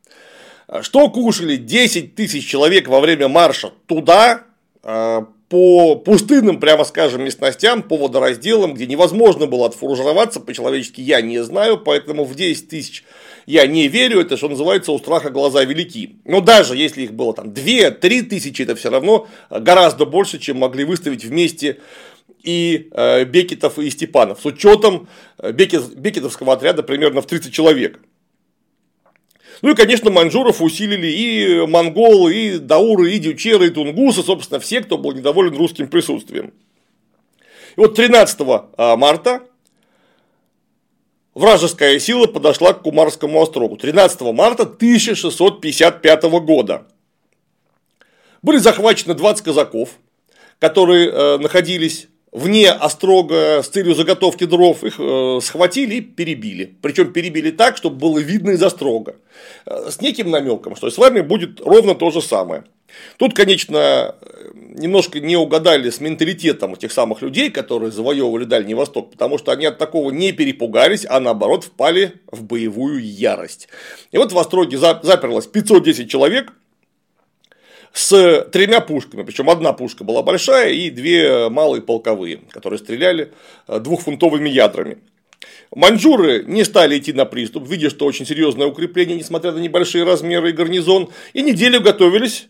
Что кушали 10 тысяч человек во время марша туда, а, по пустынным, прямо скажем, местностям, по водоразделам, где невозможно было отфуржироваться по-человечески, я не знаю, поэтому в 10 тысяч я не верю, это что называется у страха глаза велики. Но даже если их было там 2-3 тысячи, это все равно гораздо больше, чем могли выставить вместе и э, Бекетов и Степанов, с учетом э, Бекет, Бекетовского отряда примерно в 30 человек. Ну и, конечно, маньчжуров усилили и монголы, и дауры, и дючеры, и тунгусы, собственно, все, кто был недоволен русским присутствием. И вот 13 а, марта вражеская сила подошла к Кумарскому острогу. 13 марта 1655 года. Были захвачены 20 казаков, которые э, находились вне острога с целью заготовки дров, их э, схватили и перебили. Причем перебили так, чтобы было видно из острога. Э, с неким намеком, что с вами будет ровно то же самое. Тут, конечно, немножко не угадали с менталитетом этих самых людей, которые завоевывали Дальний Восток, потому что они от такого не перепугались, а наоборот впали в боевую ярость. И вот в Остроге заперлось 510 человек, с тремя пушками, причем одна пушка была большая и две малые полковые, которые стреляли э, двухфунтовыми ядрами. Маньчжуры не стали идти на приступ, видя, что очень серьезное укрепление, несмотря на небольшие размеры и гарнизон, и неделю готовились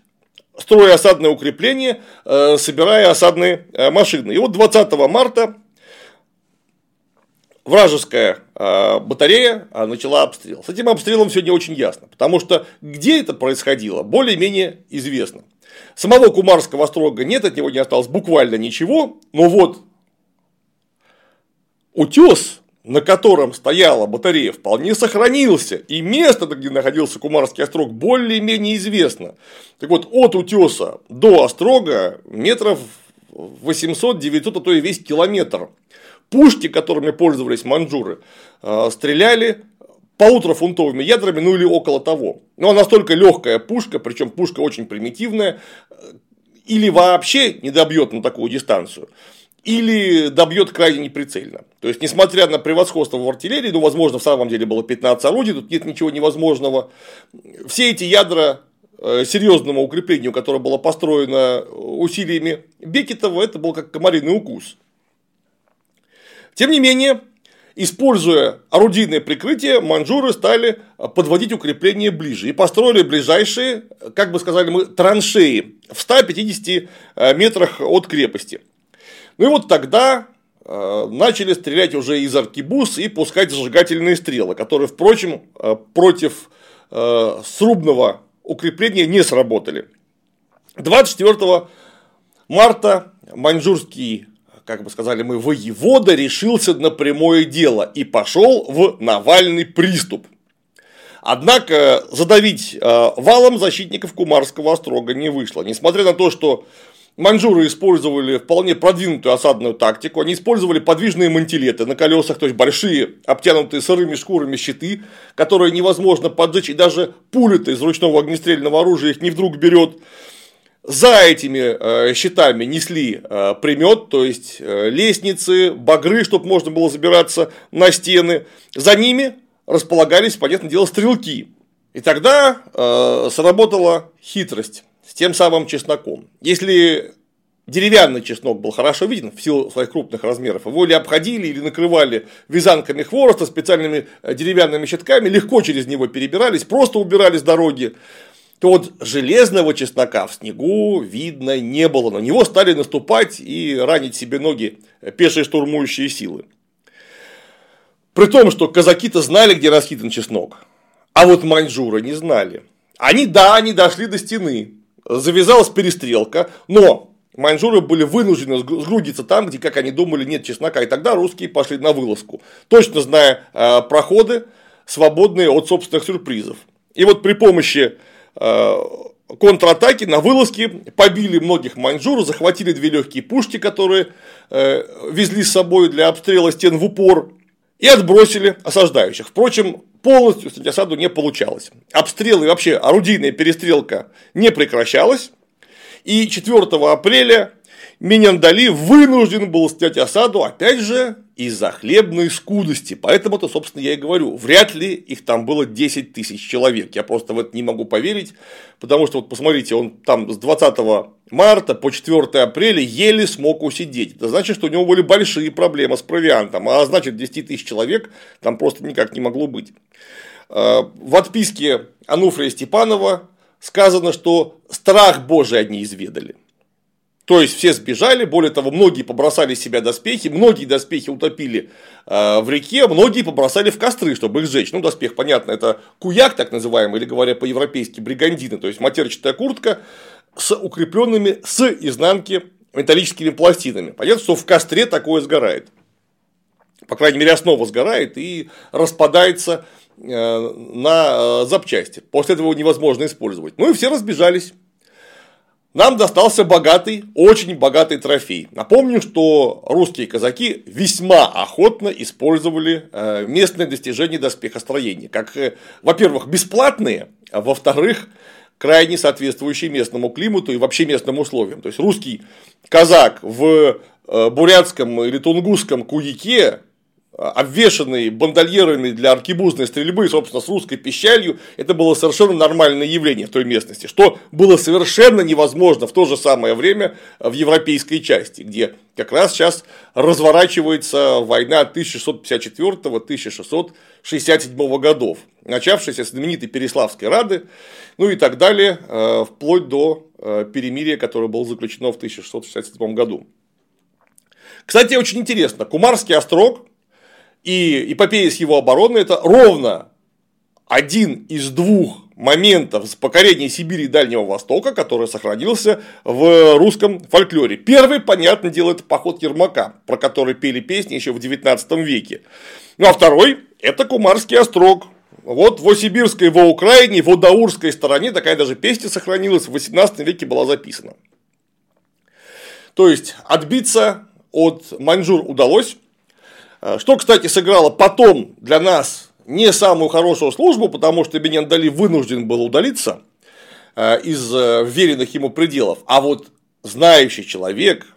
строя осадное укрепление, э, собирая осадные э, машины. И вот 20 марта вражеская а, батарея а, начала обстрел. С этим обстрелом не очень ясно, потому что где это происходило, более-менее известно. Самого Кумарского острога нет, от него не осталось буквально ничего, но вот утес, на котором стояла батарея, вполне сохранился, и место, где находился Кумарский острог, более-менее известно. Так вот, от утеса до острога метров 800-900, а то и весь километр пушки, которыми пользовались манжуры, э, стреляли полуторафунтовыми ядрами, ну или около того. Но она настолько легкая пушка, причем пушка очень примитивная, э, или вообще не добьет на такую дистанцию, или добьет крайне неприцельно. То есть, несмотря на превосходство в артиллерии, ну, возможно, в самом деле было 15 орудий, тут нет ничего невозможного, все эти ядра э, серьезному укреплению, которое было построено усилиями Бекетова, это был как комариный укус. Тем не менее, используя орудийное прикрытие, манжуры стали подводить укрепления ближе и построили ближайшие, как бы сказали мы, траншеи в 150 э, метрах от крепости. Ну и вот тогда э, начали стрелять уже из аркибуз и пускать зажигательные стрелы, которые, впрочем, против срубного укрепления не сработали. 24 марта маньчжурский как бы сказали мы, воевода решился на прямое дело и пошел в Навальный приступ. Однако задавить валом защитников Кумарского острога не вышло. Несмотря на то, что Маньчжуры использовали вполне продвинутую осадную тактику. Они использовали подвижные мантилеты на колесах, то есть большие, обтянутые сырыми шкурами щиты, которые невозможно поджечь, и даже пуля из ручного огнестрельного оружия их не вдруг берет. За этими э, щитами несли э, примет, то есть э, лестницы, багры, чтобы можно было забираться на стены. За ними располагались, понятное дело, стрелки. И тогда сработала хитрость с тем самым чесноком. Если деревянный чеснок был хорошо виден в силу своих крупных размеров, его или обходили, или накрывали вязанками хвороста, специальными деревянными щитками, легко через него перебирались, просто убирали с дороги, то вот железного чеснока в снегу видно не было. На него стали наступать и ранить себе ноги пешие штурмующие силы. При том, что казаки-то знали, где раскидан чеснок, а вот маньчжуры не знали. Они, да, они дошли до стены, завязалась перестрелка, но маньчжуры были вынуждены сгрудиться там, где, как они думали, нет чеснока, и тогда русские пошли на вылазку, точно зная э, проходы, свободные от собственных сюрпризов. И вот при помощи контратаки на вылазке побили многих маньчжур, захватили две легкие пушки, которые э, везли с собой для обстрела стен в упор, и отбросили осаждающих. Впрочем, полностью снять осаду не получалось. Обстрелы вообще орудийная перестрелка не прекращалась. И 4 апреля Миняндали вынужден был снять осаду, опять же, из-за хлебной скудости. Поэтому-то, собственно, я и говорю, вряд ли их там было 10 тысяч человек. Я просто в это не могу поверить, потому что, вот посмотрите, он там с 20 марта по 4 апреля еле смог усидеть. Это значит, что у него были большие проблемы с провиантом, а значит, 10 тысяч человек там просто никак не могло быть. Э, в отписке Ануфрия Степанова сказано, что страх Божий они изведали. То есть все сбежали, более того, многие побросали себя доспехи, многие доспехи утопили э, в реке, многие побросали в костры, чтобы их сжечь. Ну, доспех, понятно, это куяк, так называемый, или говоря по-европейски, бригандина, то есть матерчатая куртка с укрепленными с изнанки металлическими пластинами. Понятно, что в костре такое сгорает. По крайней мере, основа сгорает и распадается э, на э, запчасти. После этого невозможно использовать. Ну и все разбежались нам достался богатый, очень богатый трофей. Напомню, что русские казаки весьма охотно использовали э, местные достижения доспехостроения. Как, э, во-первых, бесплатные, а во-вторых, крайне соответствующие местному климату и вообще местным условиям. То есть русский казак в э, бурятском или тунгусском куяке обвешанный бандольерами для аркебузной стрельбы, собственно, с русской пищалью, это было совершенно нормальное явление в той местности, что было совершенно невозможно в то же самое время в европейской части, где как раз сейчас разворачивается война 1654-1667 годов, начавшаяся с знаменитой Переславской Рады, ну и так далее, э, вплоть до э, перемирия, которое было заключено в 1667 году. Кстати, очень интересно, Кумарский острог и эпопея с его обороной – это ровно один из двух моментов с покорения Сибири и Дальнего Востока, который сохранился в русском фольклоре. Первый, понятное дело, это поход Ермака, про который пели песни еще в XIX веке. Ну а второй – это Кумарский острог. Вот в Осибирской, в Украине, в Удаурской стороне такая даже песня сохранилась, в XVIII веке была записана. То есть отбиться от маньчжур удалось, что, кстати, сыграло потом для нас не самую хорошую службу, потому что Бенен Дали вынужден был удалиться э, из э, веренных ему пределов. А вот знающий человек,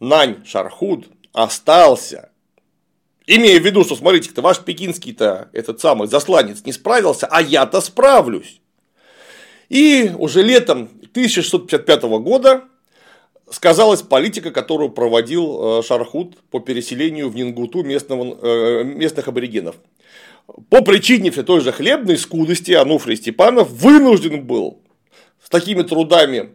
Нань Шархуд, остался. Имея в виду, что, смотрите-то, ваш пекинский-то, этот самый засланец, не справился, а я-то справлюсь. И уже летом 1655 года сказалась политика, которую проводил э, Шархут по переселению в Нингуту местного, э, местных аборигенов. По причине все той же хлебной скудости Ануфрий Степанов вынужден был с такими трудами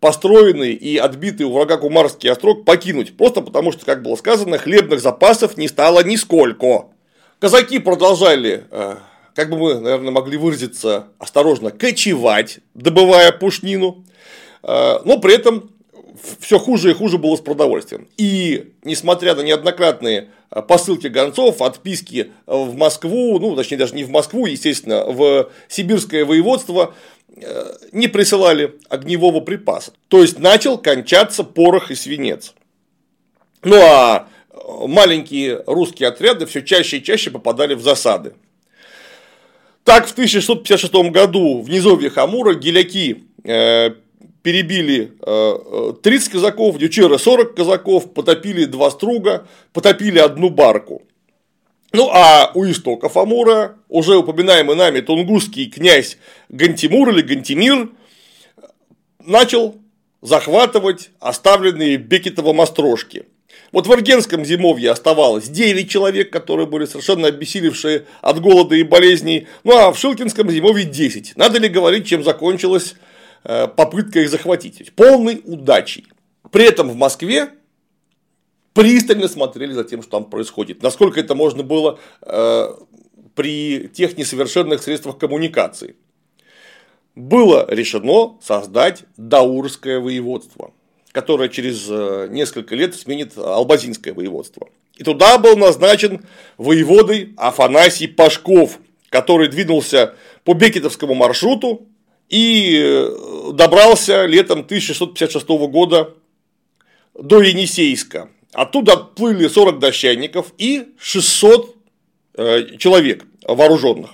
построенный и отбитый у врага Кумарский острог покинуть, просто потому что, как было сказано, хлебных запасов не стало нисколько. Казаки продолжали, э, как бы мы, наверное, могли выразиться осторожно, кочевать, добывая пушнину, но при этом все хуже и хуже было с продовольствием. И несмотря на неоднократные посылки гонцов, отписки в Москву, ну, точнее, даже не в Москву, естественно, в сибирское воеводство, не присылали огневого припаса. То есть начал кончаться порох и свинец. Ну а маленькие русские отряды все чаще и чаще попадали в засады. Так, в 1656 году в низовьях Амура геляки э, перебили 30 э, казаков, дючеры 40 казаков, потопили два струга, потопили одну барку. Ну а у истоков Амура уже упоминаемый нами тунгусский князь Гантимур или Гантимир начал захватывать оставленные Бекетово мострошки. Вот в Аргенском зимовье оставалось 9 человек, которые были совершенно обессилевшие от голода и болезней, ну а в Шилкинском зимовье 10. Надо ли говорить, чем закончилась э, попытка их захватить? Полной удачей. При этом в Москве пристально смотрели за тем, что там происходит. Насколько это можно было э, при тех несовершенных средствах коммуникации. Было решено создать Даурское воеводство которое через э, несколько лет сменит Албазинское воеводство. И туда был назначен воеводой Афанасий Пашков, который двинулся по Бекетовскому маршруту и э, добрался летом 1656 года до Енисейска. Оттуда отплыли 40 дощанников и 600 э, человек вооруженных.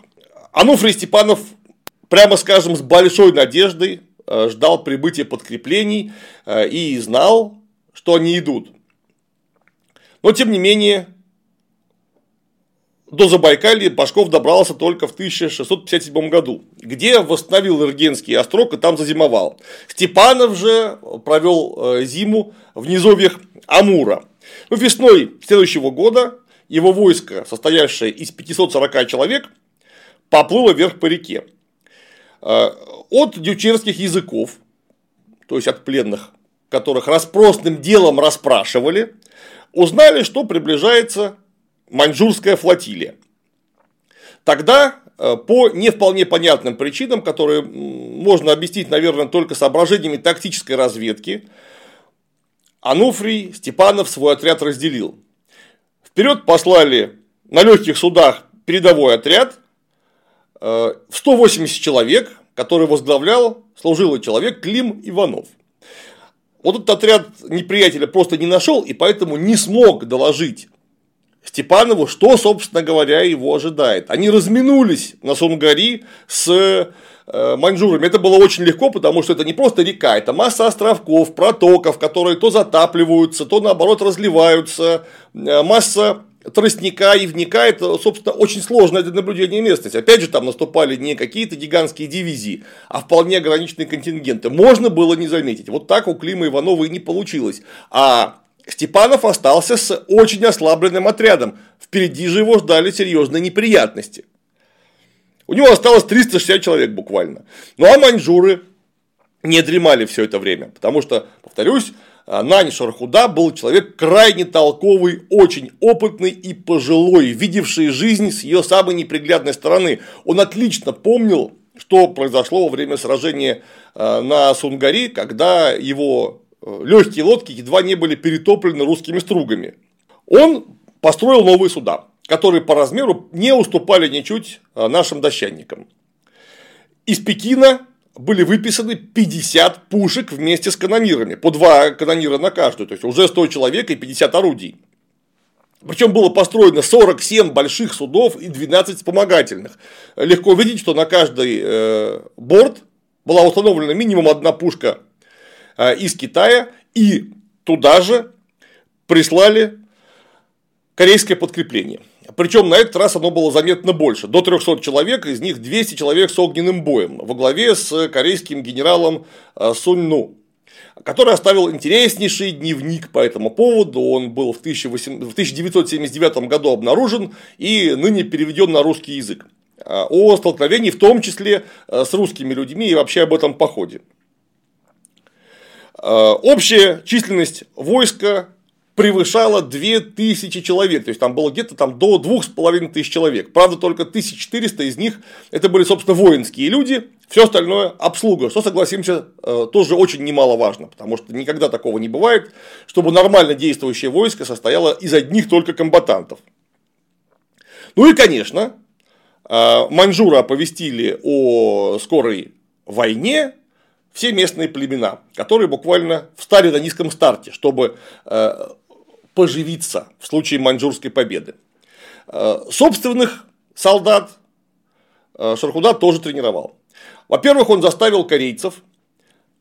Ануфрий Степанов, прямо скажем, с большой надеждой Э, ждал прибытия подкреплений и знал, что они идут. Но тем не менее, до Забайкалья Башков добрался только в 1657 году, где восстановил Иргенский острог и там зазимовал. Степанов же провел э, зиму в низовьях Амура. Ну, весной следующего года его войско, состоявшее из 540 человек, поплыло вверх по реке от дючерских языков, то есть от пленных, которых распростным делом расспрашивали, узнали, что приближается маньчжурская флотилия. Тогда э, по не вполне понятным причинам, которые можно объяснить, наверное, только соображениями тактической разведки, Ануфрий Степанов свой отряд разделил. Вперед послали на легких судах передовой отряд э, в 180 человек, который возглавлял служилый человек Клим Иванов. Вот этот отряд неприятеля просто не нашел и поэтому не смог доложить Степанову, что, собственно говоря, его ожидает. Они разминулись на Сунгари с э, маньчжурами. Это было очень легко, потому что это не просто река, это масса островков, протоков, которые то затапливаются, то наоборот разливаются, э, масса тростника, ивника, это, собственно, очень сложное для наблюдения местность. Опять же, там наступали не какие-то гигантские дивизии, а вполне ограниченные контингенты. Можно было не заметить. Вот так у Клима Иванова и не получилось. А Степанов остался с очень ослабленным отрядом. Впереди же его ждали серьезные неприятности. У него осталось 360 человек буквально. Ну а маньчжуры не дремали все это время. Потому что, повторюсь, Нань Шархуда был человек крайне толковый, очень опытный и пожилой, видевший жизнь с ее самой неприглядной стороны. Он отлично помнил, что произошло во время сражения а, на Сунгари, когда его э, легкие лодки едва не были перетоплены русскими стругами. Он построил новые суда, которые по размеру не уступали ничуть а, нашим дощанникам. Из Пекина были выписаны 50 пушек вместе с канонирами, по два канонира на каждую, то есть уже 100 человек и 50 орудий. Причем было построено 47 больших судов и 12 вспомогательных. Легко видеть, что на каждый э, борт была установлена минимум одна пушка из Китая, и туда же прислали корейское подкрепление. Причем на этот раз оно было заметно больше. До 300 человек, из них 200 человек с огненным боем, во главе с корейским генералом э, Сунь Ну который оставил интереснейший дневник по этому поводу. Он был в 1979 году обнаружен и ныне переведен на русский язык. Э, о столкновении, в том числе э, с русскими людьми и вообще об этом походе. Общая численность войска превышала 2000 человек. То есть там было где-то там до 2500 человек. Правда, только 1400 из них это были, собственно, воинские люди, все остальное обслуга, что, согласимся, э, тоже очень немаловажно, потому что никогда такого не бывает, чтобы нормально действующее войско состояло из одних только комбатантов. Ну и, конечно, э, маньчжуры оповестили о скорой войне все местные племена, которые буквально встали на низком старте, чтобы э, поживиться в случае маньчжурской победы. Собственных солдат Шархуда тоже тренировал. Во-первых, он заставил корейцев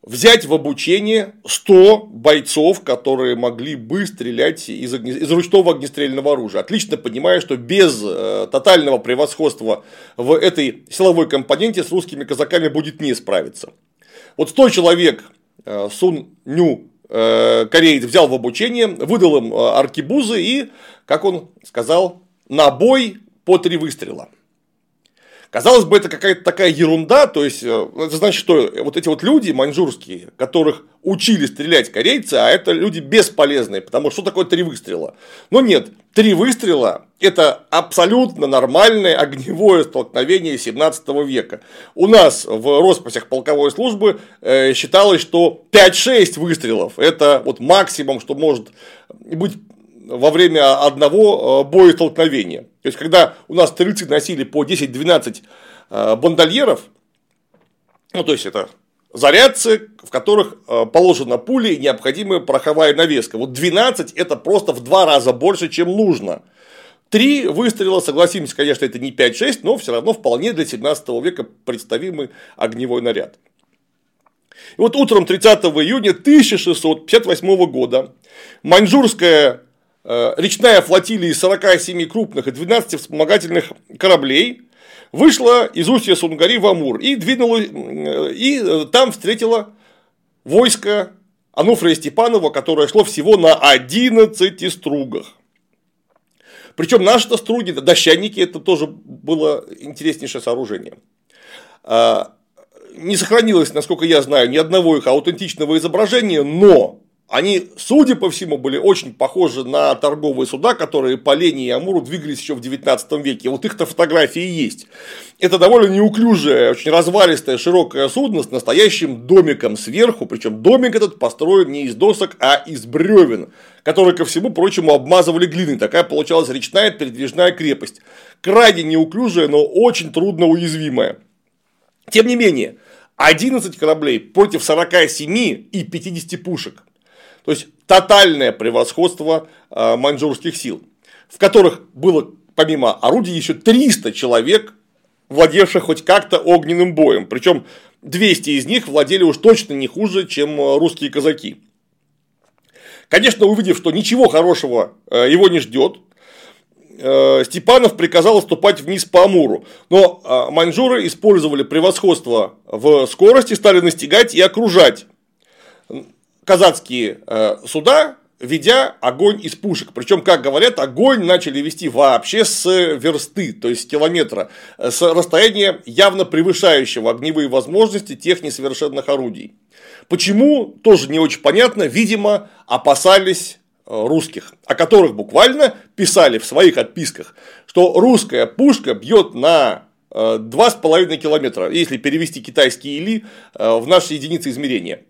взять в обучение 100 бойцов, которые могли бы стрелять из, огне... из ручного огнестрельного оружия. Отлично понимая, что без э, тотального превосходства в этой силовой компоненте с русскими казаками будет не справиться. Вот 100 человек э, Сун Ню э, кореец взял в обучение, выдал им э, аркибузы и, как он сказал, на бой по три выстрела. Казалось бы, это какая-то такая ерунда, то есть, э, это значит, что вот эти вот люди маньчжурские, которых учили стрелять корейцы, а это люди бесполезные, потому что что такое три выстрела? Но нет, три выстрела – это абсолютно нормальное огневое столкновение 17 века. У нас в росписях полковой службы э, считалось, что 5-6 выстрелов – это вот максимум, что может быть во время одного э, боестолкновения. То есть, когда у нас стрельцы носили по 10-12 э, бандольеров, ну, то есть, это зарядцы, в которых э, положена пуля и необходимая пороховая навеска. Вот 12 это просто в два раза больше, чем нужно. Три выстрела, согласимся, конечно, это не 5-6, но все равно вполне для 17 века представимый огневой наряд. И вот утром 30 июня 1658 года маньчжурская речная флотилия из 47 крупных и 12 вспомогательных кораблей вышла из устья Сунгари в Амур и двинула, э, и э, там встретила войско Ануфрия Степанова, которое шло всего на 11 стругах. Причем наши струги, дощанники, это тоже было интереснейшее сооружение. Не сохранилось, насколько я знаю, ни одного их аутентичного изображения, но они, судя по всему, были очень похожи на торговые суда, которые по Лене и Амуру двигались еще в 19 веке. Вот их-то фотографии есть. Это довольно неуклюжее, очень развалистое, широкое судно с настоящим домиком сверху. Причем домик этот построен не из досок, а из бревен, которые, ко всему прочему, обмазывали глиной. Такая получалась речная передвижная крепость. Крайне неуклюжая, но очень трудно уязвимая. Тем не менее, 11 кораблей против 47 и 50 пушек. То есть тотальное превосходство э, маньчжурских сил, в которых было помимо орудий еще 300 человек, владевших хоть как-то огненным боем. Причем 200 из них владели уж точно не хуже, чем э, русские казаки. Конечно, увидев, что ничего хорошего э, его не ждет, Степанов приказал отступать вниз по Амуру. Но маньчжуры использовали превосходство в скорости, стали настигать и окружать казацкие э, суда, ведя огонь из пушек. Причем, как говорят, огонь начали вести вообще с версты, то есть с километра, с расстояния явно превышающего огневые возможности тех несовершенных орудий. Почему, тоже не очень понятно, видимо, опасались э, русских, о которых буквально писали в своих отписках, что русская пушка бьет на 2,5 э, километра, если перевести китайские или в наши единицы измерения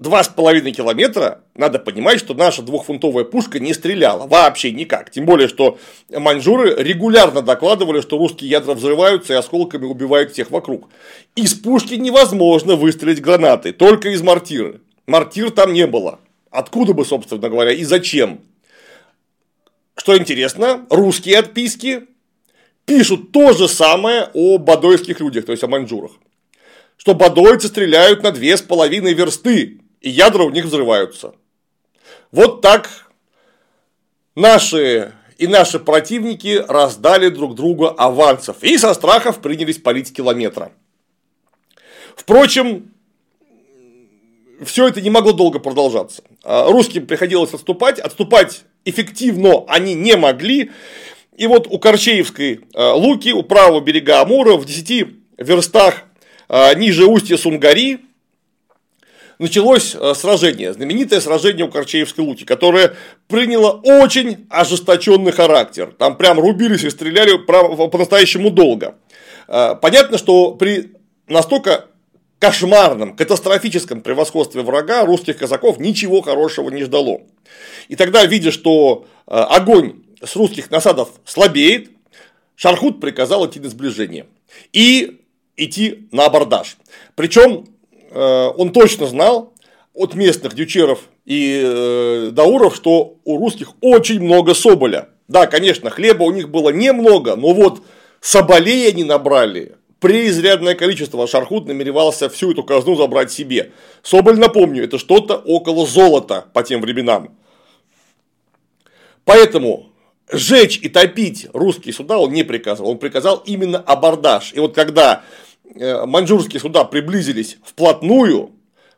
два с половиной километра, надо понимать, что наша двухфунтовая пушка не стреляла вообще никак. Тем более, что маньчжуры регулярно докладывали, что русские ядра взрываются и осколками убивают всех вокруг. Из пушки невозможно выстрелить гранатой, только из мортиры. Мортир там не было. Откуда бы, собственно говоря, и зачем? Что интересно, русские отписки пишут то же самое о бадойских людях, то есть о маньчжурах. Что бадойцы стреляют на две с половиной версты и ядра у них взрываются. Вот так наши и наши противники раздали друг другу авансов и со страхов принялись палить километра. Впрочем, все это не могло долго продолжаться. А, русским приходилось отступать, отступать эффективно они не могли. И вот у Корчеевской а, Луки, у правого берега Амура, в 10 верстах а, ниже устья Сунгари, началось сражение, знаменитое сражение у Корчеевской Луки, которое приняло очень ожесточенный характер. Там прям рубились и стреляли по-настоящему долго. Понятно, что при настолько кошмарном, катастрофическом превосходстве врага русских казаков ничего хорошего не ждало. И тогда, видя, что огонь с русских насадов слабеет, Шархут приказал идти на сближение и идти на абордаж. Причем э, он точно знал от местных дючеров и э, дауров, что у русских очень много соболя. Да, конечно, хлеба у них было немного, но вот соболей они набрали преизрядное количество. Шархут намеревался всю эту казну забрать себе. Соболь, напомню, это что-то около золота по тем временам. Поэтому Жечь и топить русские суда он не приказал, он приказал именно абордаж. И вот когда э, маньчжурские суда приблизились вплотную,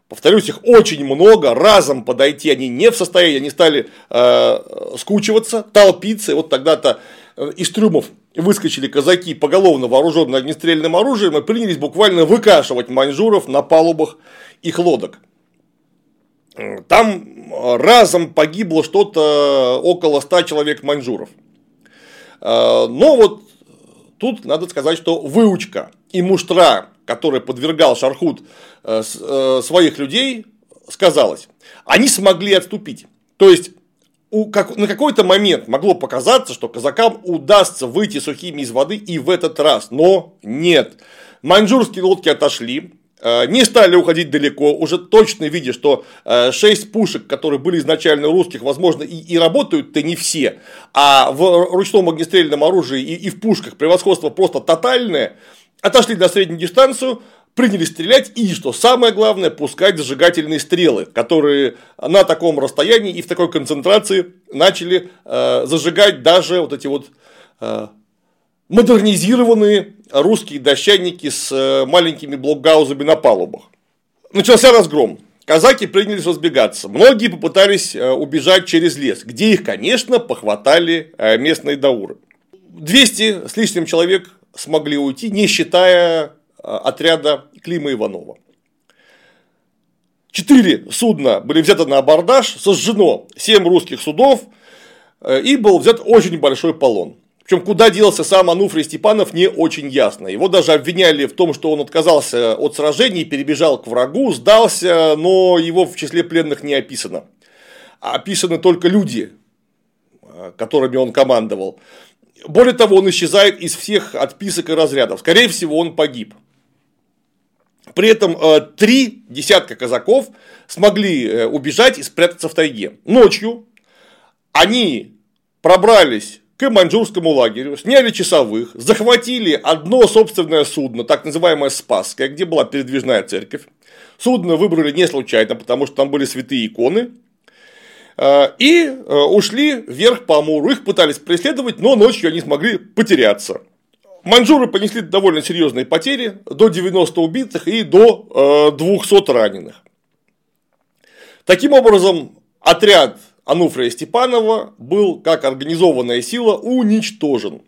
повторюсь, их очень много, разом подойти они не в состоянии, они стали э, скучиваться, толпиться, и вот тогда-то э, из трюмов выскочили казаки, поголовно вооруженные огнестрельным оружием, и принялись буквально выкашивать маньчжуров на палубах их лодок. Там разом погибло что-то около 100 человек маньчжуров. Э, но вот тут надо сказать, что выучка и муштра, который подвергал Шархут э, э, своих людей, сказалось. Они смогли отступить. То есть на какой-то момент могло показаться, что казакам удастся выйти сухими из воды и в этот раз, но нет. Маньчжурские лодки отошли, не стали уходить далеко, уже точно видя, что 6 э, пушек, которые были изначально русских, возможно, и, и работают-то не все, а в ручном огнестрельном оружии и, и в пушках превосходство просто тотальное, отошли на среднюю дистанцию, приняли стрелять и, что самое главное, пускать зажигательные стрелы, которые на таком расстоянии и в такой концентрации начали э, зажигать даже вот эти вот э, модернизированные русские дощаники с э, маленькими блокгаузами на палубах. Начался разгром. Казаки принялись разбегаться. Многие попытались э, убежать через лес, где их, конечно, похватали э, местные дауры. 200 с лишним человек смогли уйти, не считая отряда Клима Иванова. Четыре судна были взяты на абордаж, сожжено семь русских судов, и был взят очень большой полон. Причем, куда делся сам Ануфрий Степанов, не очень ясно. Его даже обвиняли в том, что он отказался от сражений, перебежал к врагу, сдался, но его в числе пленных не описано. А описаны только люди, которыми он командовал. Более того, он исчезает из всех отписок и разрядов. Скорее всего, он погиб. При этом э, три десятка казаков смогли э, убежать и спрятаться в тайге. Ночью они пробрались к маньчжурскому лагерю, сняли часовых, захватили одно собственное судно, так называемое Спасское, где была передвижная церковь. Судно выбрали не случайно, потому что там были святые иконы. Э, и э, ушли вверх по Амуру. Их пытались преследовать, но ночью они смогли потеряться. Маньчжуры понесли довольно серьезные потери, до 90 убитых и до 200 э, раненых. Таким образом, отряд Ануфрия Степанова был как организованная сила уничтожен.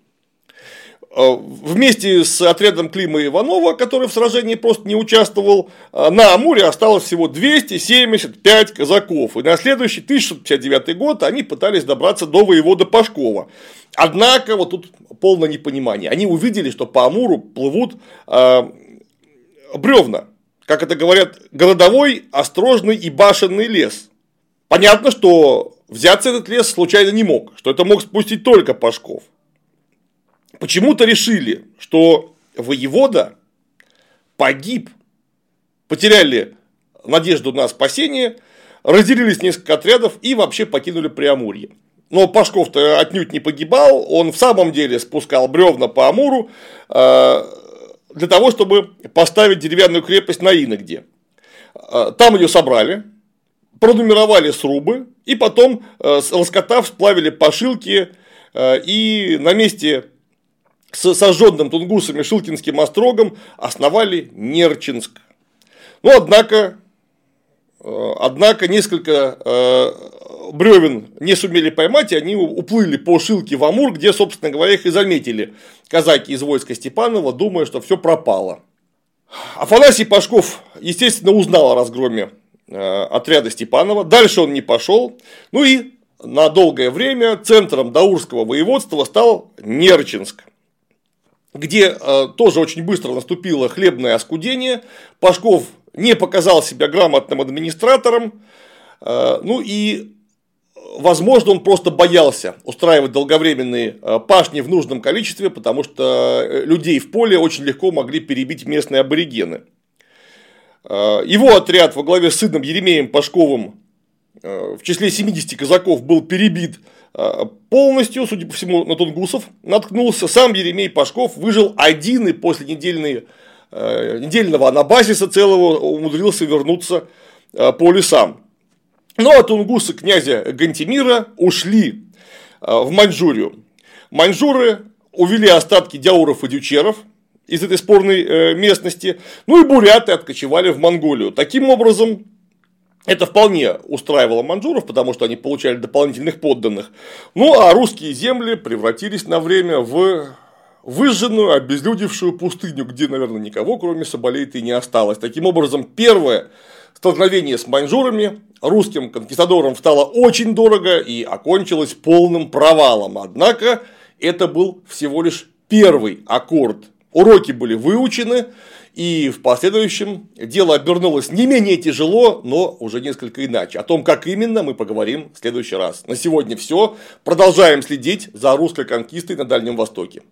Э, вместе с отрядом Клима Иванова, который в сражении просто не участвовал, э, на Амуре осталось всего 275 казаков. И на следующий 1659 год они пытались добраться до воевода Пашкова. Однако, вот тут полное непонимание. Они увидели, что по Амуру плывут э, бревна. Как это говорят, городовой, острожный и башенный лес. Понятно, что взяться этот лес случайно не мог, что это мог спустить только Пашков. Почему-то решили, что воевода погиб, потеряли надежду на спасение, разделились несколько отрядов и вообще покинули Преамурье. Но Пашков-то отнюдь не погибал, он в самом деле спускал бревна по Амуру э, для того, чтобы поставить деревянную крепость на Иногде. Э, там ее собрали, пронумеровали срубы и потом, э, лоскотав, сплавили пошилки э, и на месте с сожженным тунгусами Шилкинским острогом основали Нерчинск. Но ну, однако, э, однако несколько бревен не сумели поймать, и они уплыли по Шилке в Амур, где, собственно говоря, их и заметили казаки из войска Степанова, думая, что все пропало. Афанасий Пашков, естественно, узнал о разгроме отряда Степанова. Дальше он не пошел. Ну и на долгое время центром Даурского воеводства стал Нерчинск где э, тоже очень быстро наступило хлебное оскудение. Пашков не показал себя грамотным администратором. Э, ну и, возможно, он просто боялся устраивать долговременные э, пашни в нужном количестве, потому что людей в поле очень легко могли перебить местные аборигены. Его отряд во главе с сыном Еремеем Пашковым в числе 70 казаков был перебит Э, полностью, судя по всему, на тунгусов наткнулся. Сам Еремей Пашков выжил один и после недельной, э, недельного анабазиса целого умудрился вернуться э, по лесам. Ну а тунгусы князя Гантимира ушли в Маньчжурию. Маньчжуры увели остатки дяуров и дючеров из этой спорной местности, ну и буряты откочевали в Монголию. Таким образом, это вполне устраивало манжуров, потому что они получали дополнительных подданных. Ну а русские земли превратились на время в выжженную, обезлюдевшую пустыню, где, наверное, никого, кроме Соболей-то и не осталось. Таким образом, первое столкновение с маньчжурами русским конкистадорам стало очень дорого и окончилось полным провалом. Однако, это был всего лишь первый аккорд. Уроки были выучены, и в последующем дело обернулось не менее тяжело, но уже несколько иначе. О том, как именно, мы поговорим в следующий раз. На сегодня все. Продолжаем следить за русской конкистой на Дальнем Востоке.